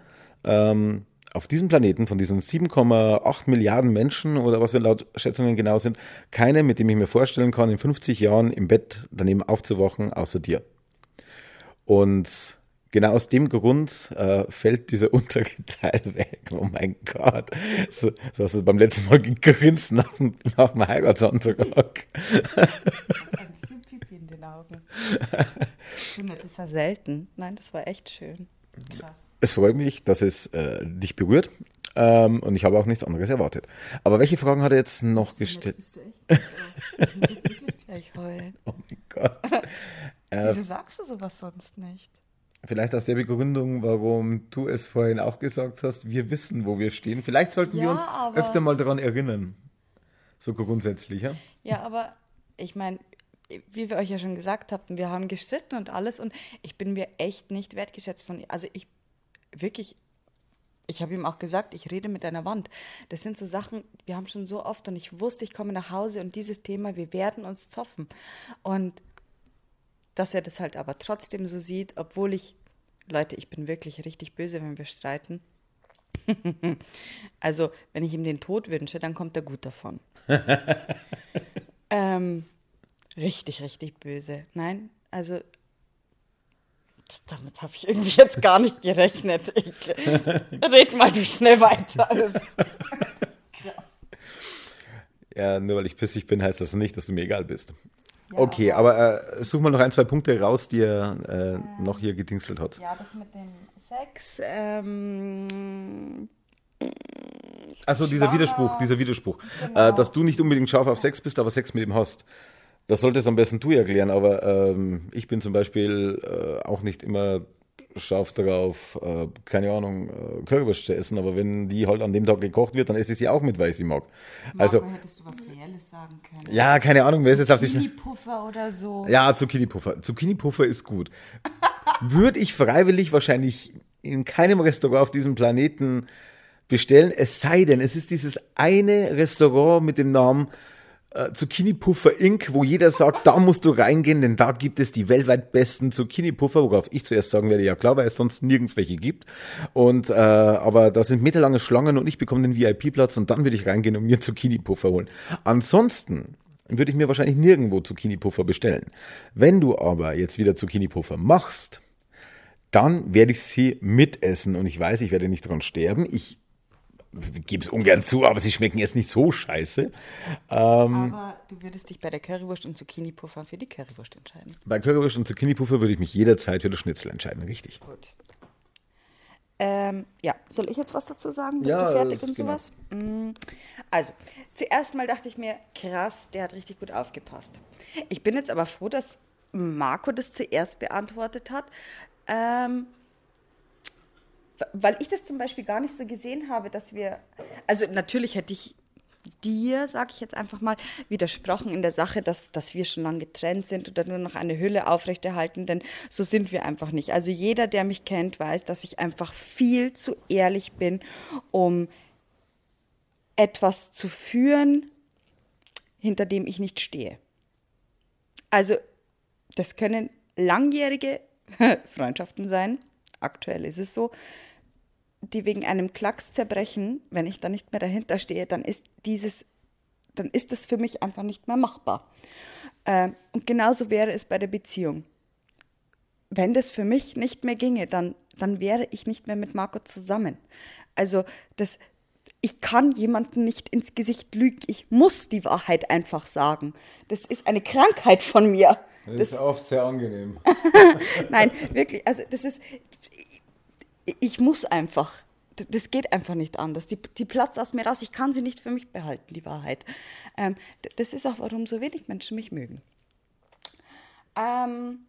A: ähm, auf diesem Planeten von diesen 7,8 Milliarden Menschen oder was wir laut Schätzungen genau sind, keine, mit dem ich mir vorstellen kann, in 50 Jahren im Bett daneben aufzuwachen, außer dir. Und genau aus dem Grund äh, fällt dieser untere Teil weg. Oh mein Gott. So, so hast du beim letzten Mal gegrinst nach, nach dem Heiratsantrag.
B: Ein bisschen Pipi in den Augen. Das ist ja selten. Nein, das war echt schön.
A: Krass. Es freut mich, dass es äh, dich berührt. Ähm, und ich habe auch nichts anderes erwartet. Aber welche Fragen hat er jetzt noch gestellt? Bist du echt?
B: ich heulen. Oh mein Gott. Äh, Wieso sagst du sowas sonst nicht?
A: Vielleicht aus der Begründung, warum du es vorhin auch gesagt hast, wir wissen, wo wir stehen. Vielleicht sollten ja, wir uns öfter mal daran erinnern. So grundsätzlich, ja?
B: Ja, aber ich meine, wie wir euch ja schon gesagt hatten, wir haben gestritten und alles und ich bin mir echt nicht wertgeschätzt von ihr. Also ich wirklich, ich habe ihm auch gesagt, ich rede mit einer Wand. Das sind so Sachen, wir haben schon so oft und ich wusste, ich komme nach Hause und dieses Thema, wir werden uns zoffen. Und dass er das halt aber trotzdem so sieht, obwohl ich, Leute, ich bin wirklich richtig böse, wenn wir streiten. also, wenn ich ihm den Tod wünsche, dann kommt er gut davon. ähm, richtig, richtig böse. Nein, also damit habe ich irgendwie jetzt gar nicht gerechnet. Ich red mal du schnell weiter.
A: Krass. Ja, nur weil ich pissig bin, heißt das nicht, dass du mir egal bist. Ja, okay, aber, äh, such mal noch ein, zwei Punkte raus, die er äh, ähm, noch hier gedingselt hat.
B: Ja, das mit dem Sex. Ähm,
A: Achso, dieser Widerspruch, dieser Widerspruch. Genau. Äh, dass du nicht unbedingt scharf auf Sex bist, aber Sex mit ihm hast. Das solltest am besten du erklären, aber ähm, ich bin zum Beispiel äh, auch nicht immer scharf darauf, äh, keine Ahnung, äh, Currywurst zu essen, aber wenn die halt an dem Tag gekocht wird, dann esse ich sie auch mit, weil ich sie mag.
B: Marco, also, hättest du was Reelles sagen können?
A: Ja, keine Ahnung, wer ist jetzt auf die
B: Zucchini-Puffer oder so.
A: Ja, Zucchini-Puffer. Zucchini-Puffer ist gut. Würde ich freiwillig wahrscheinlich in keinem Restaurant auf diesem Planeten bestellen, es sei denn, es ist dieses eine Restaurant mit dem Namen äh, Zucchini-Puffer Inc., wo jeder sagt, da musst du reingehen, denn da gibt es die weltweit besten Zucchini-Puffer, worauf ich zuerst sagen werde, ja klar, weil es sonst nirgends welche gibt. Und äh, aber da sind meterlange Schlangen und ich bekomme den VIP-Platz und dann würde ich reingehen und mir Zucchini-Puffer holen. Ansonsten würde ich mir wahrscheinlich nirgendwo Zucchini-Puffer bestellen. Wenn du aber jetzt wieder Zucchini-Puffer machst, dann werde ich sie mitessen und ich weiß, ich werde nicht dran sterben. Ich gebe es ungern zu, aber sie schmecken jetzt nicht so scheiße.
B: Ähm, aber du würdest dich bei der Currywurst und Zucchini-Puffer für die Currywurst entscheiden.
A: Bei Currywurst und Zucchini-Puffer würde ich mich jederzeit für das Schnitzel entscheiden, richtig. Gut.
B: Ähm, ja, soll ich jetzt was dazu sagen? Bist ja, du fertig und genau. sowas? Genau. Also, zuerst mal dachte ich mir, krass, der hat richtig gut aufgepasst. Ich bin jetzt aber froh, dass Marco das zuerst beantwortet hat. Ähm, weil ich das zum Beispiel gar nicht so gesehen habe, dass wir, also natürlich hätte ich dir, sage ich jetzt einfach mal, widersprochen in der Sache, dass, dass wir schon lange getrennt sind oder nur noch eine Hülle aufrechterhalten, denn so sind wir einfach nicht. Also jeder, der mich kennt, weiß, dass ich einfach viel zu ehrlich bin, um etwas zu führen, hinter dem ich nicht stehe. Also das können langjährige Freundschaften sein, aktuell ist es so, die wegen einem Klacks zerbrechen, wenn ich da nicht mehr dahinter stehe, dann ist dieses, dann ist das für mich einfach nicht mehr machbar. Äh, und genauso wäre es bei der Beziehung. Wenn das für mich nicht mehr ginge, dann, dann wäre ich nicht mehr mit Marco zusammen. Also das, ich kann jemanden nicht ins Gesicht lügen. Ich muss die Wahrheit einfach sagen. Das ist eine Krankheit von mir.
A: Das, das ist oft sehr angenehm.
B: Nein, wirklich. Also das ist, ich muss einfach. Das geht einfach nicht anders. Die, die platzt aus mir raus. Ich kann sie nicht für mich behalten, die Wahrheit. Ähm, das ist auch, warum so wenig Menschen mich mögen. Ähm,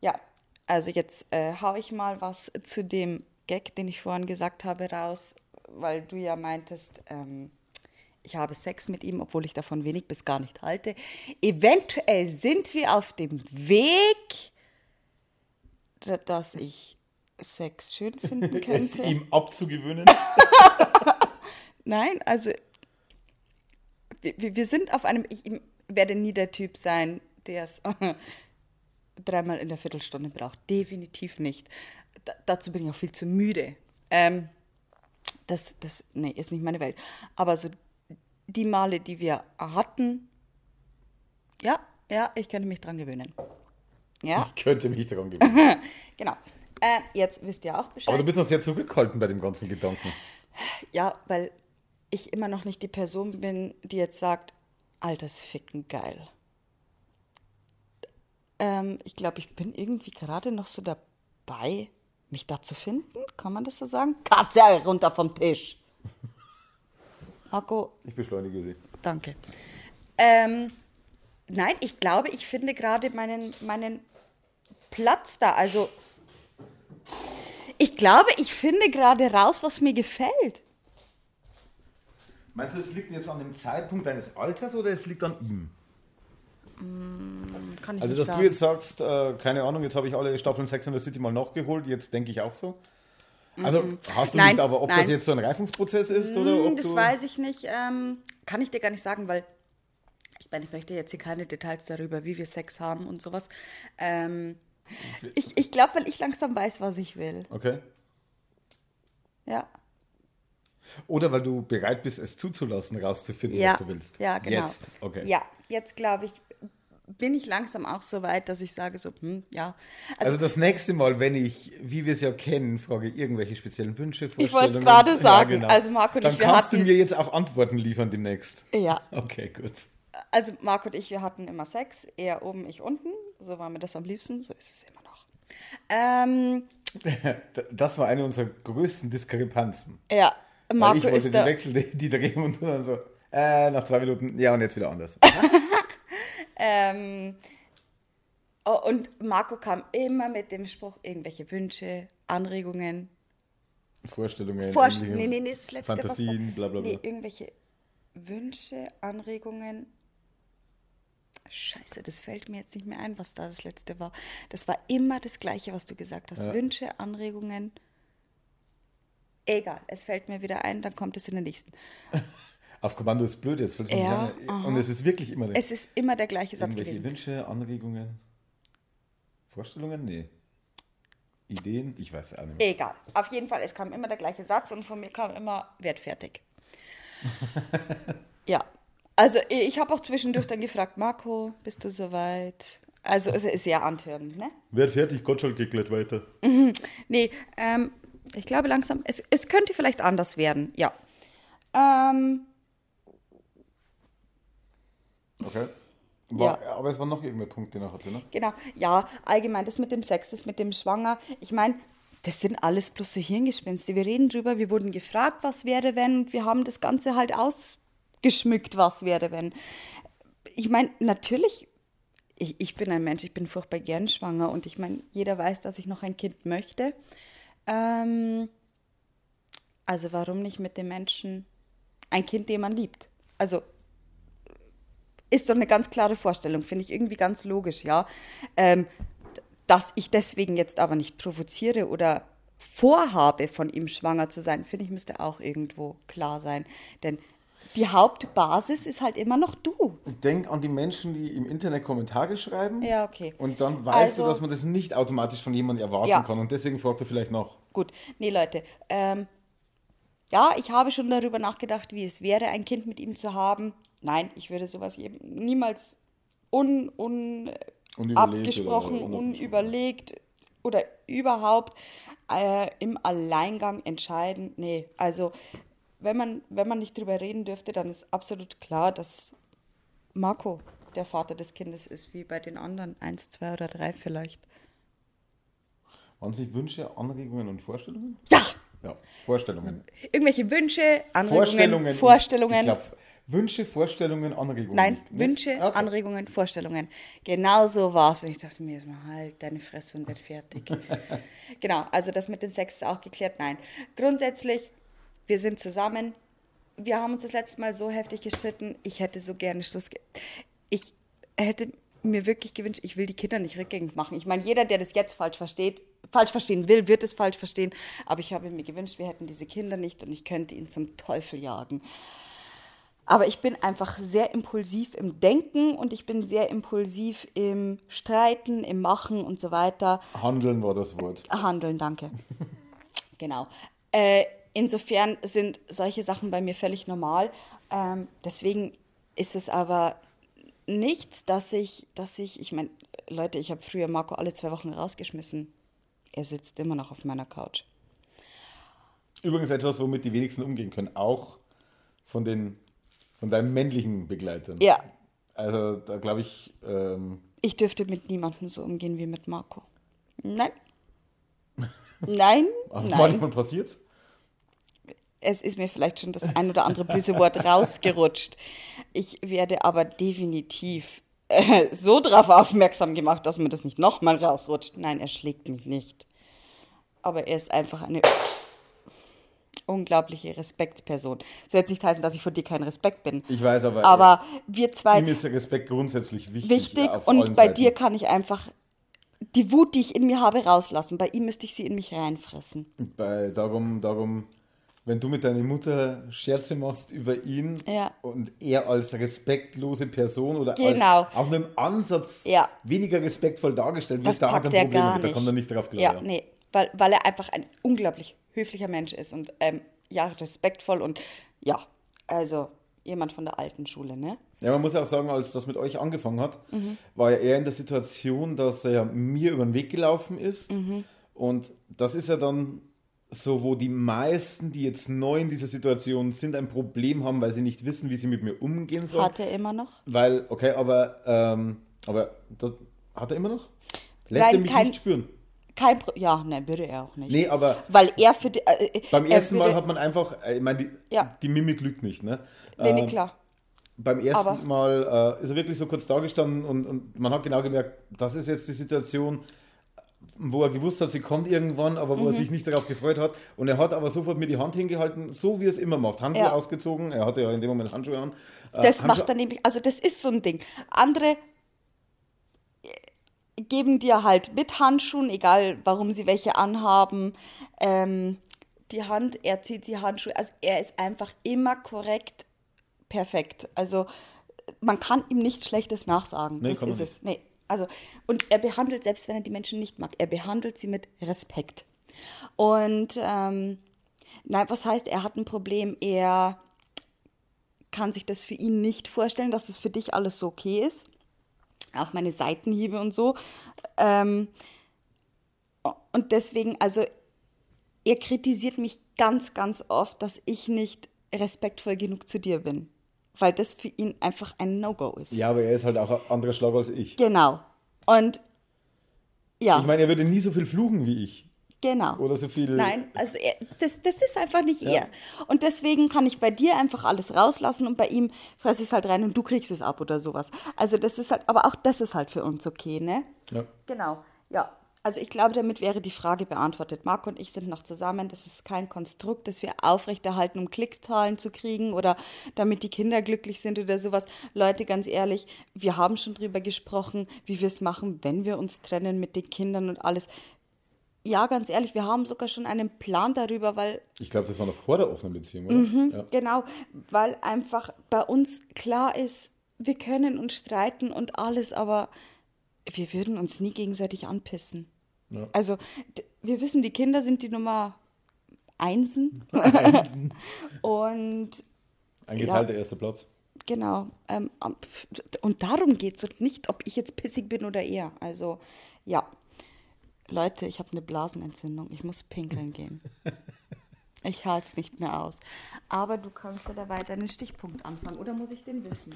B: ja, Also jetzt äh, hau ich mal was zu dem Gag, den ich vorhin gesagt habe, raus, weil du ja meintest, ähm, ich habe Sex mit ihm, obwohl ich davon wenig bis gar nicht halte. Eventuell sind wir auf dem Weg, da- dass ich Sex schön finden
A: Es
B: könnte.
A: ihm abzugewöhnen.
B: Nein, also wir, wir sind auf einem, ich werde nie der Typ sein, der es dreimal in der Viertelstunde braucht. Definitiv nicht. Da, dazu bin ich auch viel zu müde. Ähm, das, das, nee, ist nicht meine Welt. Aber so die Male, die wir hatten, ja, ja, ich könnte mich dran gewöhnen. Ja,
A: Ich könnte mich daran gewöhnen.
B: genau. Äh, jetzt wisst ihr auch Bescheid.
A: Aber du bist noch sehr zurückhaltend bei dem ganzen Gedanken.
B: Ja, weil ich immer noch nicht die Person bin, die jetzt sagt, altes Ficken geil. Ähm, ich glaube, ich bin irgendwie gerade noch so dabei, mich da zu finden. Kann man das so sagen? Katze runter vom Tisch. Marco,
A: Ich beschleunige sie.
B: danke. Ähm, nein, ich glaube, ich finde gerade meinen, meinen Platz da. Also, ich glaube, ich finde gerade raus, was mir gefällt.
A: Meinst du, es liegt jetzt an dem Zeitpunkt deines Alters oder es liegt an ihm?
B: Kann ich
A: Also,
B: nicht
A: dass
B: sagen.
A: du jetzt sagst, äh, keine Ahnung, jetzt habe ich alle Staffeln Sex and the City mal nachgeholt, jetzt denke ich auch so. Also, hast du
B: Nein,
A: nicht, aber ob das
B: nein.
A: jetzt so ein Reifungsprozess ist oder
B: Hm,
A: ob
B: Das
A: du.
B: weiß ich nicht. Ähm, kann ich dir gar nicht sagen, weil ich meine, ich möchte jetzt hier keine Details darüber, wie wir Sex haben und sowas. Ähm, ich ich glaube, weil ich langsam weiß, was ich will.
A: Okay.
B: Ja.
A: Oder weil du bereit bist, es zuzulassen, rauszufinden,
B: Ja,
A: was du willst.
B: ja, genau.
A: Jetzt, okay.
B: Ja, jetzt glaube ich, bin ich langsam auch so weit, dass ich sage so, hm, ja. Also,
A: Also das nächste Mal, wenn ich, wie wir es ja kennen, frage irgendwelche speziellen Wünsche,
B: Ich wollte es
A: Vorstellungen.
B: gerade sagen. Also Marco und
A: Dann
B: ich, wir
A: kannst du
B: hatten-
A: mir jetzt auch Antworten liefern demnächst.
B: ja,
A: Okay, gut.
B: also Marco und ich, wir hatten immer Sex, er oben, ich unten. So war mir das am liebsten, so ist es immer noch. Ähm,
A: Das war eine unserer größten Diskrepanzen.
B: ja,
A: Weil
B: Marco
A: ich wollte
B: ist der,
A: Wechsel, die, die drehen und du dann so, äh, nach zwei Minuten, ja und jetzt wieder anders.
B: Ähm, oh, und Marco kam immer mit dem Spruch, irgendwelche Wünsche, Anregungen,
A: Vorstellungen,
B: Vorst nee, nee, nee, das letzte
A: Fantasien,
B: was
A: bla bla bla.
B: Nee, irgendwelche Wünsche, Anregungen. Scheiße, das fällt mir jetzt nicht mehr ein, was da das letzte war. Das war immer das Gleiche, was du gesagt hast.
A: Ja.
B: Wünsche, Anregungen. Egal, es fällt mir wieder ein, dann kommt es in den nächsten.
A: Auf Kommando ist blöd, jetzt fällt mir
B: Ja,
A: nicht ein. Und es ist wirklich immer der
B: Es ist immer der gleiche Satz gewesen.
A: Wünsche, Anregungen, Vorstellungen? Nee. Ideen? Ich weiß auch nicht mehr.
B: Egal. Auf jeden Fall, es kam immer der gleiche Satz und von mir kam immer wertfertig. ja. Also ich habe auch zwischendurch dann gefragt, Marco, bist du soweit? Also es ist sehr antörend, ne?
A: Werd fertig, Gottschalk geht gleich weiter.
B: Nee, ähm, ich glaube langsam, es, es könnte vielleicht anders werden, ja. Ähm,
A: Okay. War,
B: Ja.
A: Aber es waren noch irgendwelche Punkte noch, hatte, ne?
B: genau, ja, allgemein das mit dem Sex, das mit dem Schwanger. Ich meine, das sind alles bloß so Hirngespinste. Wir reden drüber, wir wurden gefragt, was wäre, wenn, und wir haben das Ganze halt ausgeschmückt, was wäre, wenn. Ich meine, natürlich, ich, ich bin ein Mensch, ich bin furchtbar gern schwanger und ich meine, jeder weiß, dass ich noch ein Kind möchte. Ähm, also warum nicht mit dem Menschen ein Kind, den man liebt? Also ist doch eine ganz klare Vorstellung, finde ich irgendwie ganz logisch, ja. Ähm, dass ich deswegen jetzt aber nicht provoziere oder vorhabe, von ihm schwanger zu sein, finde ich, müsste auch irgendwo klar sein. Denn die Hauptbasis ist halt immer noch du.
A: Denk an die Menschen, die im Internet Kommentare schreiben.
B: Ja, okay.
A: Und dann weißt du,
B: Also-
A: dass man das nicht automatisch von jemandem erwarten
B: Ja.
A: kann. Und deswegen fragt er vielleicht noch.
B: Gut, nee, Leute. Ähm, ja, ich habe schon darüber nachgedacht, wie es wäre, ein Kind mit ihm zu haben. Nein, ich würde sowas niemals un, un,
A: Unüberlegt
B: abgesprochen,
A: oder unabgesprochen.
B: unüberlegt oder überhaupt äh, im Alleingang entscheiden. Nee, also wenn man, wenn man nicht drüber reden dürfte, dann ist absolut klar, dass Marco der Vater des Kindes ist, wie bei den anderen. Eins, zwei oder drei vielleicht.
A: Waren es nicht Wünsche, Anregungen und Vorstellungen?
B: Ja!
A: Ja, Vorstellungen.
B: Irgendwelche Wünsche, Anregungen,
A: Vorstellungen.
B: Vorstellungen.
A: Ich glaube, Wünsche, Vorstellungen, Anregungen.
B: Nein,
A: nicht, nicht?
B: Wünsche,
A: Ah, okay.
B: Anregungen, Vorstellungen. Genau so war es. Und ich dachte mir jetzt mal, halt deine Fresse und werd fertig. genau, also das mit dem Sex ist auch geklärt. Nein, grundsätzlich, wir sind zusammen. Wir haben uns das letzte Mal so heftig gestritten. Ich hätte so gerne Schluss. Ge ich hätte mir wirklich gewünscht, ich will die Kinder nicht rückgängig machen. Ich meine, jeder, der das jetzt falsch versteht, falsch verstehen will, wird es falsch verstehen. Aber ich habe mir gewünscht, wir hätten diese Kinder nicht und ich könnte ihn zum Teufel jagen. Aber ich bin einfach sehr impulsiv im Denken und ich bin sehr impulsiv im Streiten, im Machen und so weiter.
A: Handeln war das Wort.
B: Handeln, danke. genau. Äh, insofern sind solche Sachen bei mir völlig normal. Ähm, deswegen ist es aber nichts, dass ich, dass ich, ich meine, Leute, ich habe früher Marco alle zwei Wochen rausgeschmissen. Er sitzt immer noch auf meiner Couch.
A: Übrigens etwas, womit die wenigsten umgehen können, auch von den von deinen männlichen Begleitern.
B: Ja,
A: Also da glaube ich, ähm,
B: ich dürfte mit niemandem so umgehen wie mit Marco. Nein. Nein,
A: auch
B: nein.
A: manchmal passiert's.
B: Es ist mir vielleicht schon das ein oder andere böse Wort rausgerutscht. Ich werde aber definitiv äh, so darauf aufmerksam gemacht, dass mir das nicht nochmal rausrutscht. Nein, er schlägt mich nicht. Aber er ist einfach eine unglaubliche Respektsperson. Das soll jetzt nicht heißen, dass ich vor dir kein Respekt bin.
A: Ich weiß aber,
B: Aber wir zwei
A: ihm ist der Respekt grundsätzlich wichtig.
B: wichtig
A: auf
B: und bei
A: Seiten.
B: dir kann ich einfach die Wut, die ich in mir habe, rauslassen. Bei ihm müsste ich sie in mich reinfressen.
A: Bei, darum, darum, wenn du mit deiner Mutter Scherze machst über ihn
B: Ja.
A: und er als respektlose Person oder
B: Genau.
A: als auch nur im Ansatz
B: Ja.
A: weniger respektvoll dargestellt wird, da hat er ein Problem da
B: nicht.
A: kommt er nicht drauf klar.
B: Ja, nee, weil, weil er einfach ein unglaublich höflicher Mensch ist und ähm, ja, respektvoll und ja, also jemand von der alten Schule, ne?
A: Ja, man muss ja auch sagen, als das mit euch angefangen hat,
B: Mhm.
A: war ja er in der Situation, dass er mir über den Weg gelaufen ist.
B: Mhm.
A: Und das ist ja dann so, wo die meisten, die jetzt neu in dieser Situation sind, ein Problem haben, weil sie nicht wissen, wie sie mit mir umgehen sollen.
B: Hat er immer noch?
A: Weil, okay, aber, ähm, aber das, hat er immer noch? Lässt
B: Nein,
A: er mich
B: kein-
A: nicht spüren?
B: Kein Pro ja, nein, würde er auch nicht.
A: Nee, aber
B: Weil er für die, äh,
A: beim
B: er
A: ersten Mal
B: würde-
A: hat man einfach, äh, ich meine, die,
B: Ja.
A: die Mimik lügt nicht, ne?
B: Nee, nee,
A: Ähm,
B: klar.
A: beim ersten
B: Aber-
A: Mal äh, ist er wirklich so kurz dagestanden und, und man hat genau gemerkt, das ist jetzt die Situation, wo er gewusst hat, sie kommt irgendwann, aber wo
B: Mhm.
A: er sich nicht darauf gefreut hat. Und er hat aber sofort mir die Hand hingehalten, so wie er es immer macht. Handschuhe
B: Ja.
A: ausgezogen, er hatte ja in dem Moment Handschuhe an. Äh,
B: Das
A: Handschuhe-
B: macht er nämlich, also das ist so ein Ding. Andere äh, geben dir halt mit Handschuhen, egal warum sie welche anhaben, ähm, die Hand, er zieht die Handschuhe, also er ist einfach immer korrekt, perfekt. Also man kann ihm nichts Schlechtes nachsagen.
A: Nee,
B: das ist es. Nee. Also, und er behandelt, selbst wenn er die Menschen nicht mag, er behandelt sie mit Respekt. Und ähm, nein, was heißt, er hat ein Problem, er kann sich das für ihn nicht vorstellen, dass das für dich alles so okay ist. Auch meine Seitenhiebe und so. Ähm, und deswegen, also er kritisiert mich ganz, ganz oft, dass ich nicht respektvoll genug zu dir bin. Weil das für ihn einfach ein No-Go ist.
A: Ja, aber er ist halt auch ein anderer Schlag als ich.
B: Genau. Und ja,
A: Ich meine, er würde nie so viel fluchen wie ich.
B: genau.
A: Oder so viel.
B: Nein, also er, das, das ist einfach nicht er. Und deswegen kann ich bei dir einfach alles rauslassen und bei ihm fresse ich es halt rein und du kriegst es ab oder sowas. Also das ist halt, aber auch das ist halt für uns okay, ne?
A: Ja.
B: Genau, ja. Also ich glaube, damit wäre die Frage beantwortet. Marco und ich sind noch zusammen. Das ist kein Konstrukt, das wir aufrechterhalten, um Klickszahlen zu kriegen oder damit die Kinder glücklich sind oder sowas. Leute, ganz ehrlich, wir haben schon drüber gesprochen, wie wir es machen, wenn wir uns trennen mit den Kindern und alles. Ja, ganz ehrlich, wir haben sogar schon einen Plan darüber, weil
A: Ich glaube, das war noch vor der offenen Beziehung, oder?
B: Mhm.
A: Ja.
B: Genau, weil einfach bei uns klar ist, wir können uns streiten und alles, aber wir würden uns nie gegenseitig anpissen.
A: Ja.
B: Also, wir wissen, die Kinder sind die Nummer Einsen. und
A: Ein geteilter erster Platz.
B: genau, ähm, und darum geht es und nicht, ob ich jetzt pissig bin oder er. Also, ja. Leute, ich habe eine Blasenentzündung. Ich muss pinkeln gehen. Ich halte es nicht mehr aus. Aber du kannst ja dabei deinen Stichpunkt anfangen. Oder muss ich den wissen?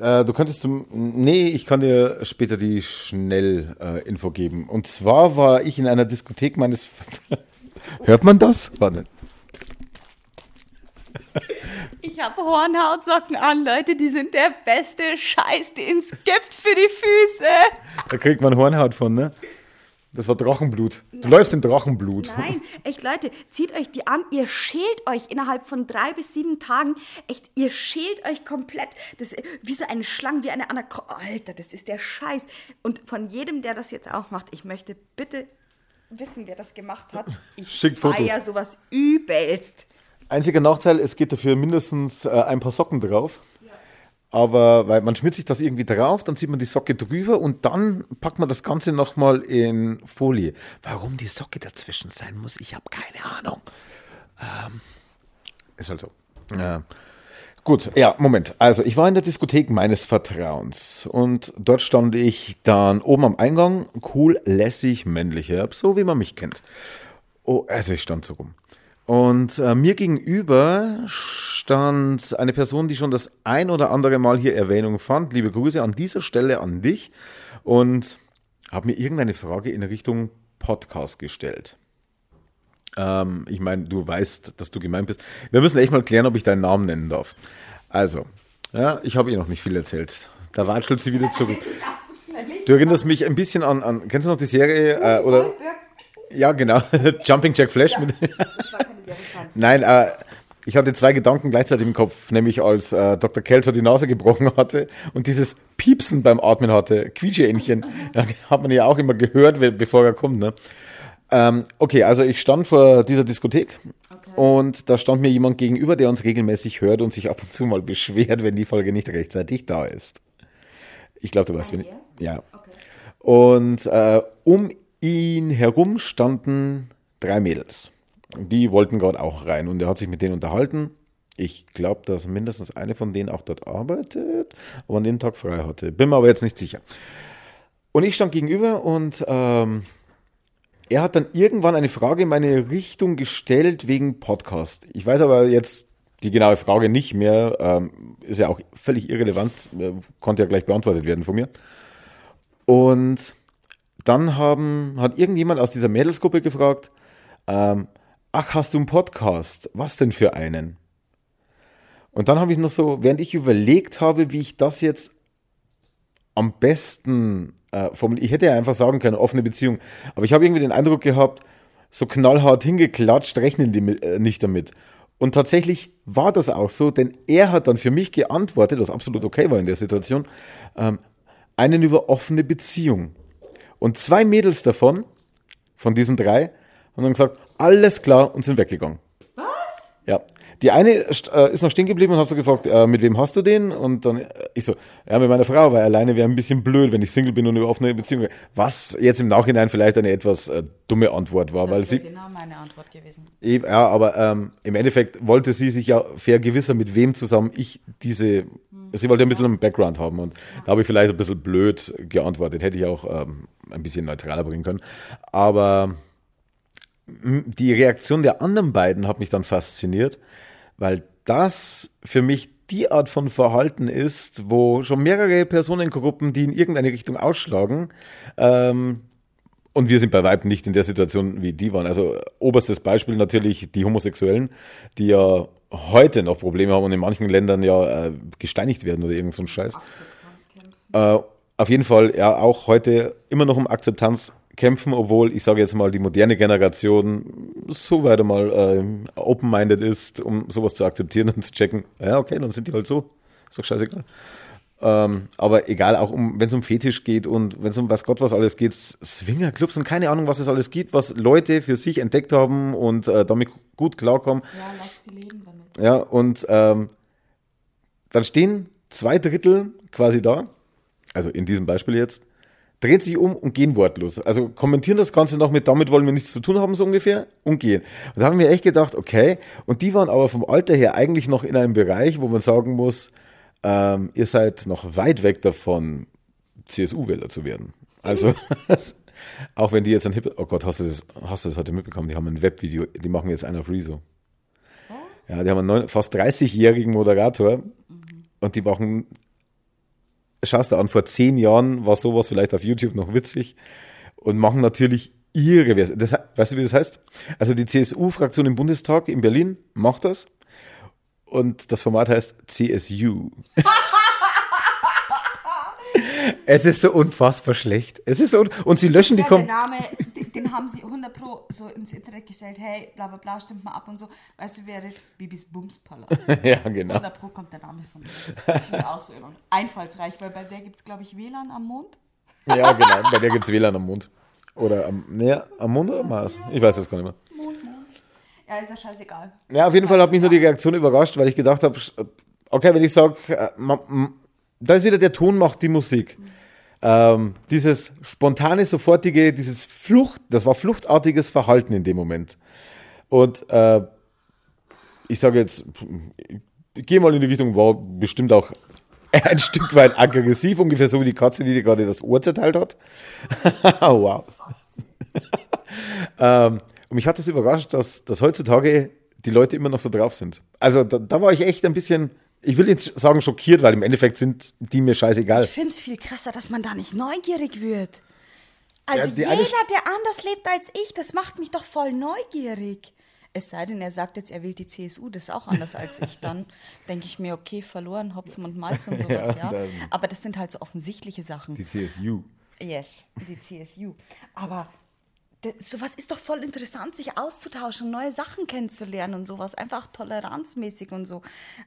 A: Äh, du könntest zum. Nee, ich kann dir später die Schnell-Info geben. Und zwar war ich in einer Diskothek meines. Vaters. Hört man das? Warte.
B: Ich Ich habe Hornhautsocken an, Leute, die sind der beste Scheiß, den es gibt für die Füße.
A: Da kriegt man Hornhaut von, ne? Das war Drachenblut. Du Nein. läufst in Drachenblut.
B: Nein, echt Leute, zieht euch die an. Ihr schält euch innerhalb von drei bis sieben Tagen. Echt, ihr schält euch komplett. Das ist wie so eine Schlange, wie eine Anakonda. Alter, das ist der Scheiß. Und von jedem, der das jetzt auch macht, ich möchte bitte wissen, wer das gemacht hat. Ich
A: Schickt Fotos.
B: ja sowas übelst.
A: Einziger Nachteil, es geht dafür mindestens äh, ein paar Socken drauf. Aber weil man schmiert sich das irgendwie drauf, dann zieht man die Socke drüber und dann packt man das Ganze nochmal in Folie. Warum die Socke dazwischen sein muss, ich habe keine Ahnung. Ähm, ist halt so. Ja. Gut, ja, Moment. Also, ich war in der Diskothek meines Vertrauens und dort stand ich dann oben am Eingang, cool, lässig, männlich, so wie man mich kennt. Oh, also ich stand so rum. Und äh, mir gegenüber stand eine Person, die schon das ein oder andere Mal hier Erwähnung fand. Liebe Grüße an dieser Stelle an dich und habe mir irgendeine Frage in Richtung Podcast gestellt. Ähm, ich meine, du weißt, dass du gemeint bist. Wir müssen echt mal klären, ob ich deinen Namen nennen darf. Also, ja, ich habe ihr noch nicht viel erzählt. Da watschelt sie wieder zurück. Du erinnerst mich ein bisschen an, an kennst du noch die Serie? Äh, oder? Ja, genau. Jumping Jack Flash. Ja. Nein, äh, ich hatte zwei Gedanken gleichzeitig im Kopf, nämlich als äh, Dr. Kelso die Nase gebrochen hatte und dieses Piepsen beim Atmen hatte, Quietscheähnchen, hat man ja auch immer gehört, bevor er kommt. Ne? Ähm, okay, also ich stand vor dieser Diskothek okay. und da stand mir jemand gegenüber, der uns regelmäßig hört und sich ab und zu mal beschwert, wenn die Folge nicht rechtzeitig da ist. Ich glaube, du weißt, wenn ich. Ja. Okay. Und äh, um ihn herum standen drei Mädels. Die wollten gerade auch rein und er hat sich mit denen unterhalten. Ich glaube, dass mindestens eine von denen auch dort arbeitet, aber an dem Tag frei hatte. Bin mir aber jetzt nicht sicher. Und ich stand gegenüber und ähm, er hat dann irgendwann eine Frage in meine Richtung gestellt wegen Podcast. Ich weiß aber jetzt die genaue Frage nicht mehr. Ähm, ist ja auch völlig irrelevant. Äh, konnte ja gleich beantwortet werden von mir. Und dann haben, hat irgendjemand aus dieser Mädelsgruppe gefragt, ähm, ach, hast du einen Podcast? Was denn für einen? Und dann habe ich noch so, während ich überlegt habe, wie ich das jetzt am besten äh, formuliere, ich hätte ja einfach sagen können, offene Beziehung, aber ich habe irgendwie den Eindruck gehabt, so knallhart hingeklatscht, rechnen die mit, äh, nicht damit. Und tatsächlich war das auch so, denn er hat dann für mich geantwortet, was absolut okay war in der Situation, ähm, einen über offene Beziehung. Und zwei Mädels davon, von diesen drei, haben dann gesagt, alles klar und sind weggegangen.
B: Was?
A: Ja. Die eine äh, ist noch stehen geblieben und hat so gefragt, äh, mit wem hast du den? Und dann äh, ich so, ja, mit meiner Frau, weil alleine wäre ein bisschen blöd, wenn ich Single bin und über offene Beziehung. Was jetzt im Nachhinein vielleicht eine etwas dumme Antwort war,
B: das
A: weil sie.
B: genau meine Antwort gewesen.
A: Eben, ja, aber ähm, im Endeffekt wollte sie sich ja vergewissern, mit wem zusammen ich diese. Hm. Sie wollte ein bisschen einen Background haben und ja. da habe ich vielleicht ein bisschen blöd geantwortet. Hätte ich auch ähm, ein bisschen neutraler bringen können. Aber die Reaktion der anderen beiden hat mich dann fasziniert, weil das für mich die Art von Verhalten ist, wo schon mehrere Personengruppen, die in irgendeine Richtung ausschlagen, ähm, und wir sind bei Weitem nicht in der Situation, wie die waren. Also oberstes Beispiel natürlich die Homosexuellen, die ja heute noch Probleme haben und in manchen Ländern ja äh, gesteinigt werden oder irgend so ein Scheiß. Äh, auf jeden Fall ja auch heute immer noch um Akzeptanz kämpfen, obwohl ich sage jetzt mal, die moderne Generation so weiter mal äh, open-minded ist, um sowas zu akzeptieren und zu checken. Ja, okay, dann sind die halt so. Ist doch scheißegal. Ähm, aber egal, auch um, wenn es um Fetisch geht und wenn es um was Gott was alles geht, Swingerclubs und keine Ahnung, was es alles gibt, was Leute für sich entdeckt haben und äh, damit gut klarkommen.
B: Ja, lasst sie leben damit.
A: Ja, und ähm, dann stehen zwei Drittel quasi da, also in diesem Beispiel jetzt, drehen sich um und gehen wortlos. Also kommentieren das Ganze noch mit, damit wollen wir nichts zu tun haben, so ungefähr, und gehen. Und da haben wir echt gedacht, okay, und die waren aber vom Alter her eigentlich noch in einem Bereich, wo man sagen muss, ähm, ihr seid noch weit weg davon, CSU-Wähler zu werden. Also, auch wenn die jetzt ein Hip, oh Gott, hast du, das, hast du das heute mitbekommen? Die haben ein Webvideo, die machen jetzt einen auf Rezo. Ja, die haben einen fast 30-jährigen Moderator und die machen schaust du an, vor zehn Jahren war sowas vielleicht auf YouTube noch witzig und machen natürlich ihre Version. Das, weißt du, wie das heißt? Also die CSU-Fraktion im Bundestag in Berlin macht das und das Format heißt CSU. es ist so unfassbar schlecht. Es ist so un und sie löschen die
B: Ja, der
A: Kom
B: Name, den, den haben sie 100 Pro so ins Internet gestellt. Hey, bla bla bla, stimmt mal ab und so. Weißt du, wäre Bibis Bumspalast.
A: Ja, genau.
B: 100 Pro kommt der Name von mir. Auch so irre. einfallsreich, weil bei der gibt es, glaube ich, WLAN am Mond.
A: Ja, genau. Bei der gibt es WLAN am Mund. Oder am, nee, am Mund oder Mars? Ich weiß das gar nicht mehr.
B: Mond, Mond. Ja, ist ja scheißegal.
A: Ja, auf jeden Fall hat mich nur die Reaktion überrascht, weil ich gedacht habe, okay, wenn ich sage, da ist wieder der Ton macht die Musik. Ähm, dieses spontane, sofortige, dieses Flucht, das war fluchtartiges Verhalten in dem Moment. Und äh, ich sage jetzt, ich gehe mal in die Richtung, war bestimmt auch ein Stück weit aggressiv, ungefähr so wie die Katze, die dir gerade das Ohr zerteilt hat. wow. ähm, und mich hat das überrascht, dass, dass heutzutage die Leute immer noch so drauf sind. Also da, da war ich echt ein bisschen, ich will jetzt sagen schockiert, weil im Endeffekt sind die mir scheißegal.
B: Ich finde es viel krasser, dass man da nicht neugierig wird. Also
A: Ja,
B: jeder, der anders lebt als ich, das macht mich doch voll neugierig. Es sei denn, er sagt jetzt, er wählt die CSU, das ist auch anders als ich. Dann denke ich mir, okay, verloren, Hopfen und Malz und sowas,
A: Ja,
B: ja. Aber das sind halt so offensichtliche Sachen.
A: Die CSU.
B: Yes, die CSU. Aber das, sowas ist doch voll interessant, sich auszutauschen, neue Sachen kennenzulernen und sowas. Einfach toleranzmäßig und so.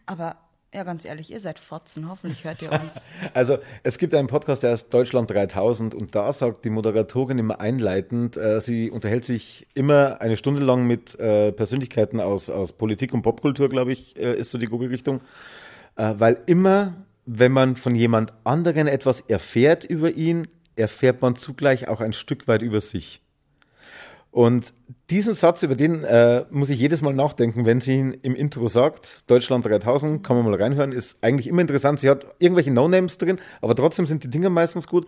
B: Aber ja, ganz ehrlich, ihr seid Fotzen. Hoffentlich hört ihr uns.
A: Also es gibt einen Podcast, der heißt Deutschland 3000 und da sagt die Moderatorin immer einleitend, äh, sie unterhält sich immer eine Stunde lang mit äh, Persönlichkeiten aus, aus Politik und Popkultur, glaube ich, äh, ist so die grobe Richtung, äh, weil immer, wenn man von jemand anderen etwas erfährt über ihn, erfährt man zugleich auch ein Stück weit über sich. Und diesen Satz, über den äh, muss ich jedes Mal nachdenken, wenn sie ihn im Intro sagt. Deutschland 3000, kann man mal reinhören, ist eigentlich immer interessant. Sie hat irgendwelche No-Names drin, aber trotzdem sind die Dinge meistens gut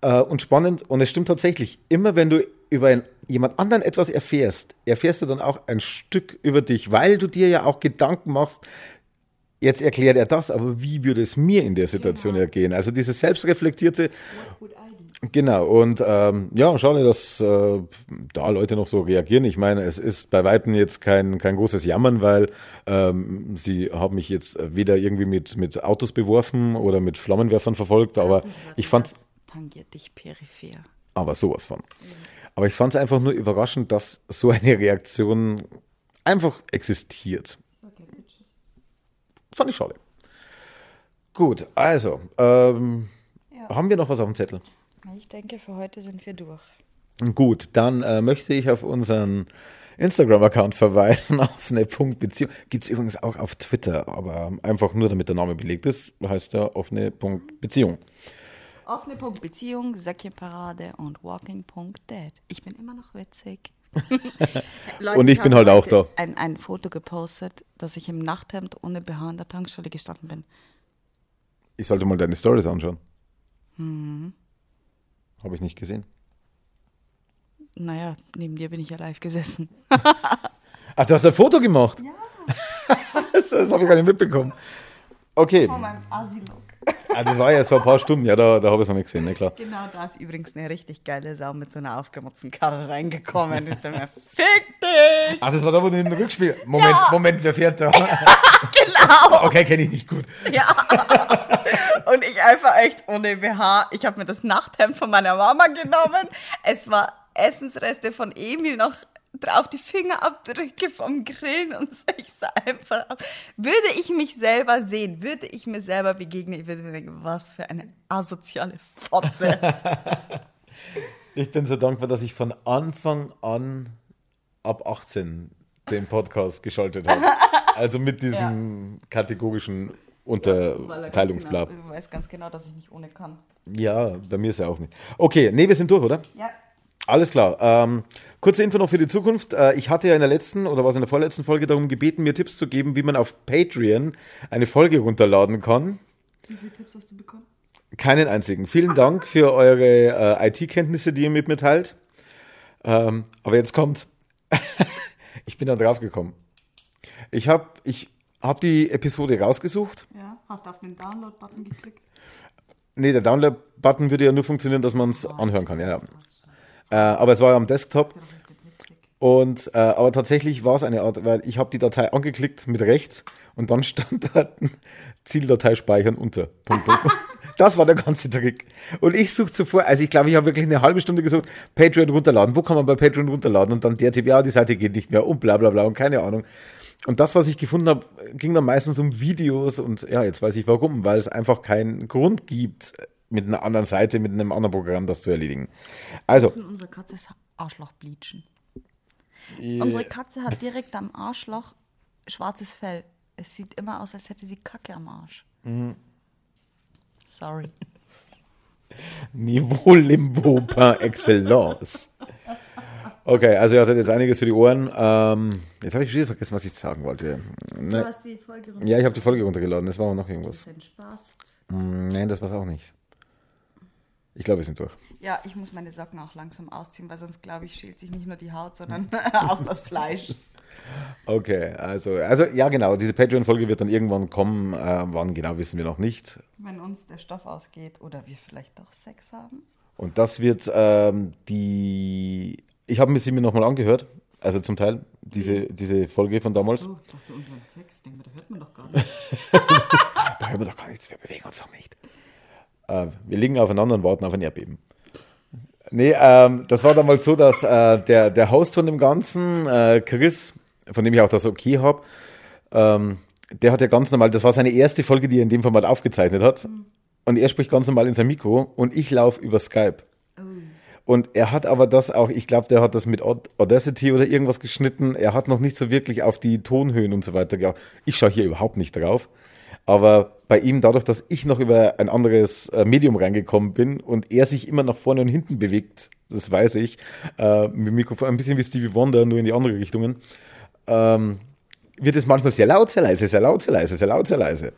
A: äh, und spannend. Und es stimmt tatsächlich, immer wenn du über einen, jemand anderen etwas erfährst, erfährst du dann auch ein Stück über dich, weil du dir ja auch Gedanken machst, jetzt erklärt er das, aber wie würde es mir in der Situation ergehen? Also dieses selbstreflektierte, Genau, und ähm, ja, schade, dass äh, da Leute noch so reagieren. Ich meine, es ist bei Weitem jetzt kein, kein großes Jammern, weil ähm, sie haben mich jetzt weder irgendwie mit, mit Autos beworfen oder mit Flammenwerfern verfolgt, aber ich fand
B: Das tangiert dich peripher.
A: aber sowas von. Aber ich fand es einfach nur überraschend, dass so eine Reaktion einfach existiert. Fand ich schade. Gut, also, ähm,
B: Ja.
A: haben wir noch was auf dem Zettel?
B: Ich denke, für heute sind wir durch.
A: Gut, dann äh, möchte ich auf unseren Instagram-Account verweisen, auf eine Punktbeziehung. Gibt es übrigens auch auf Twitter, aber einfach nur damit der Name belegt ist, heißt er offene Punktbeziehung.
B: Offene Punkt Beziehung, Säckchenparade und Walking Punkt Dead. Ich bin immer noch witzig. Leute,
A: Und ich bin halt auch da.
B: Ein, ein Foto gepostet, dass ich im Nachthemd ohne BH an der Tankstelle gestanden bin.
A: Ich sollte mal deine Stories anschauen.
B: Mhm.
A: Habe ich nicht gesehen.
B: Naja, neben dir bin ich ja live gesessen.
A: Ach, du hast ein Foto gemacht? Ja. das das habe ich gar nicht mitbekommen. Okay,
B: Vor meinem Asi-Look.
A: ah, das war ja erst vor ein paar Stunden. Ja, da, da habe ich es noch nicht gesehen, ne, klar.
B: Genau, da ist übrigens eine richtig geile Sau mit so einer aufgemotzten Karre reingekommen. Dachte mir, fick dich!
A: Ach, das war da, wo du in den Rückspiel... Moment,
B: Ja.
A: Moment, wer fährt da?
B: Genau!
A: Okay, kenne ich nicht gut.
B: Ja. Und ich einfach echt ohne BH. Ich habe mir das Nachthemd von meiner Mama genommen. Es war Essensreste von Emil noch drauf, die Fingerabdrücke vom Grillen und so. Ich sah einfach aus. Würde ich mich selber sehen, würde ich mir selber begegnen, ich würde mir denken, was für eine asoziale Fotze.
A: Ich bin so dankbar, dass ich von Anfang an ab 18 den Podcast geschaltet habe. Also mit diesem kategorischen Unterteilungsblab.
B: Du weißt ganz genau, dass ich nicht ohne kann.
A: Ja, bei mir ist er auch nicht. Okay, nee, wir sind durch, oder?
B: Ja.
A: Alles klar. Ähm, kurze Info noch für die Zukunft. Äh, ich hatte ja in der letzten oder was in der vorletzten Folge darum gebeten, mir Tipps zu geben, wie man auf Patreon eine Folge runterladen kann.
B: Wie viele Tipps hast du bekommen?
A: Keinen einzigen. Vielen Dank für eure äh, IT-Kenntnisse, die ihr mit mir teilt. Ähm, aber jetzt kommt, ich bin da drauf gekommen. Ich habe ich hab die Episode rausgesucht.
B: Ja. Hast du auf den Download-Button geklickt?
A: Nee, der Download-Button würde ja nur funktionieren, dass man es anhören kann. Ja, ja. Äh, aber es war ja am Desktop. Und äh, aber tatsächlich war es eine Art, weil ich habe die Datei angeklickt mit rechts und dann stand da Zieldatei speichern unter. Punkt, Punkt, Punkt. Das war der ganze Trick. Und ich suche zuvor, also ich glaube, ich habe wirklich eine halbe Stunde gesucht, Patreon runterladen. Wo kann man bei Patreon runterladen? Und dann der Tipp, ja, die Seite geht nicht mehr und bla bla bla und keine Ahnung. Und das, was ich gefunden habe, ging dann meistens um Videos und ja, jetzt weiß ich warum, weil es einfach keinen Grund gibt, mit einer anderen Seite, mit einem anderen Programm das zu erledigen. Also,
B: müssen unsere Katze das Arschloch bleachen. Unsere Katze hat direkt am Arschloch schwarzes Fell. Es sieht immer aus, als hätte sie Kacke am Arsch. Sorry.
A: Niveau Limbo par excellence. Okay, also ihr hattet jetzt einiges für die Ohren. Ähm, jetzt habe ich wieder vergessen, was ich sagen wollte. Ne,
B: hast die Folge
A: ja, ich habe die Folge runtergeladen. Das war aber noch irgendwas.
B: Spaß.
A: Mm, Nein, das war's auch nicht. Ich glaube, wir sind durch.
B: Ja, ich muss meine Socken auch langsam ausziehen, weil sonst, glaube ich, schält sich nicht nur die Haut, sondern auch das Fleisch.
A: Okay, also, also ja genau, diese Patreon-Folge wird dann irgendwann kommen. Äh, wann genau wissen wir noch nicht.
B: Wenn uns der Stoff ausgeht oder wir vielleicht doch Sex haben.
A: Und das wird ähm, die. Ich habe mir sie mir nochmal angehört. Also zum Teil diese, diese Folge von damals.
B: So, ich dachte unseren Sex, denke da hört man doch gar nicht.
A: Da hören wir doch gar nichts, wir bewegen uns doch nicht. Äh, wir liegen aufeinander und warten auf ein Erdbeben. Nee, ähm, das war damals so, dass äh, der, der Host von dem Ganzen, äh, Chris, von dem ich auch das okay habe, ähm, der hat ja ganz normal, das war seine erste Folge, die er in dem Format aufgezeichnet hat. Und er spricht ganz normal in sein Mikro und ich laufe über Skype. Und er hat aber das auch, ich glaube, der hat das mit Aud- Audacity oder irgendwas geschnitten. Er hat noch nicht so wirklich auf die Tonhöhen und so weiter geachtet. Ich schaue hier überhaupt nicht drauf. Aber bei ihm, dadurch, dass ich noch über ein anderes äh, Medium reingekommen bin und er sich immer nach vorne und hinten bewegt, das weiß ich, äh, mit dem Mikrofon, ein bisschen wie Stevie Wonder, nur in die andere Richtungen, ähm, wird es manchmal sehr laut, sehr leise, sehr laut, sehr leise, sehr laut, sehr leise.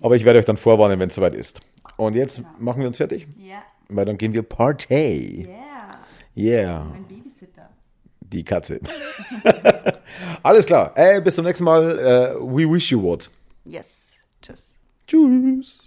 A: Aber ich werde euch dann vorwarnen, wenn es soweit ist. Und jetzt machen wir uns fertig,
B: Ja.
A: weil dann gehen wir Party.
B: Yeah.
A: Yeah,
B: Mein Babysitter.
A: die Katze. Alles klar. Ey, bis zum nächsten Mal. Äh, we wish you what.
B: Yes. Tschüss.
A: Tschüss.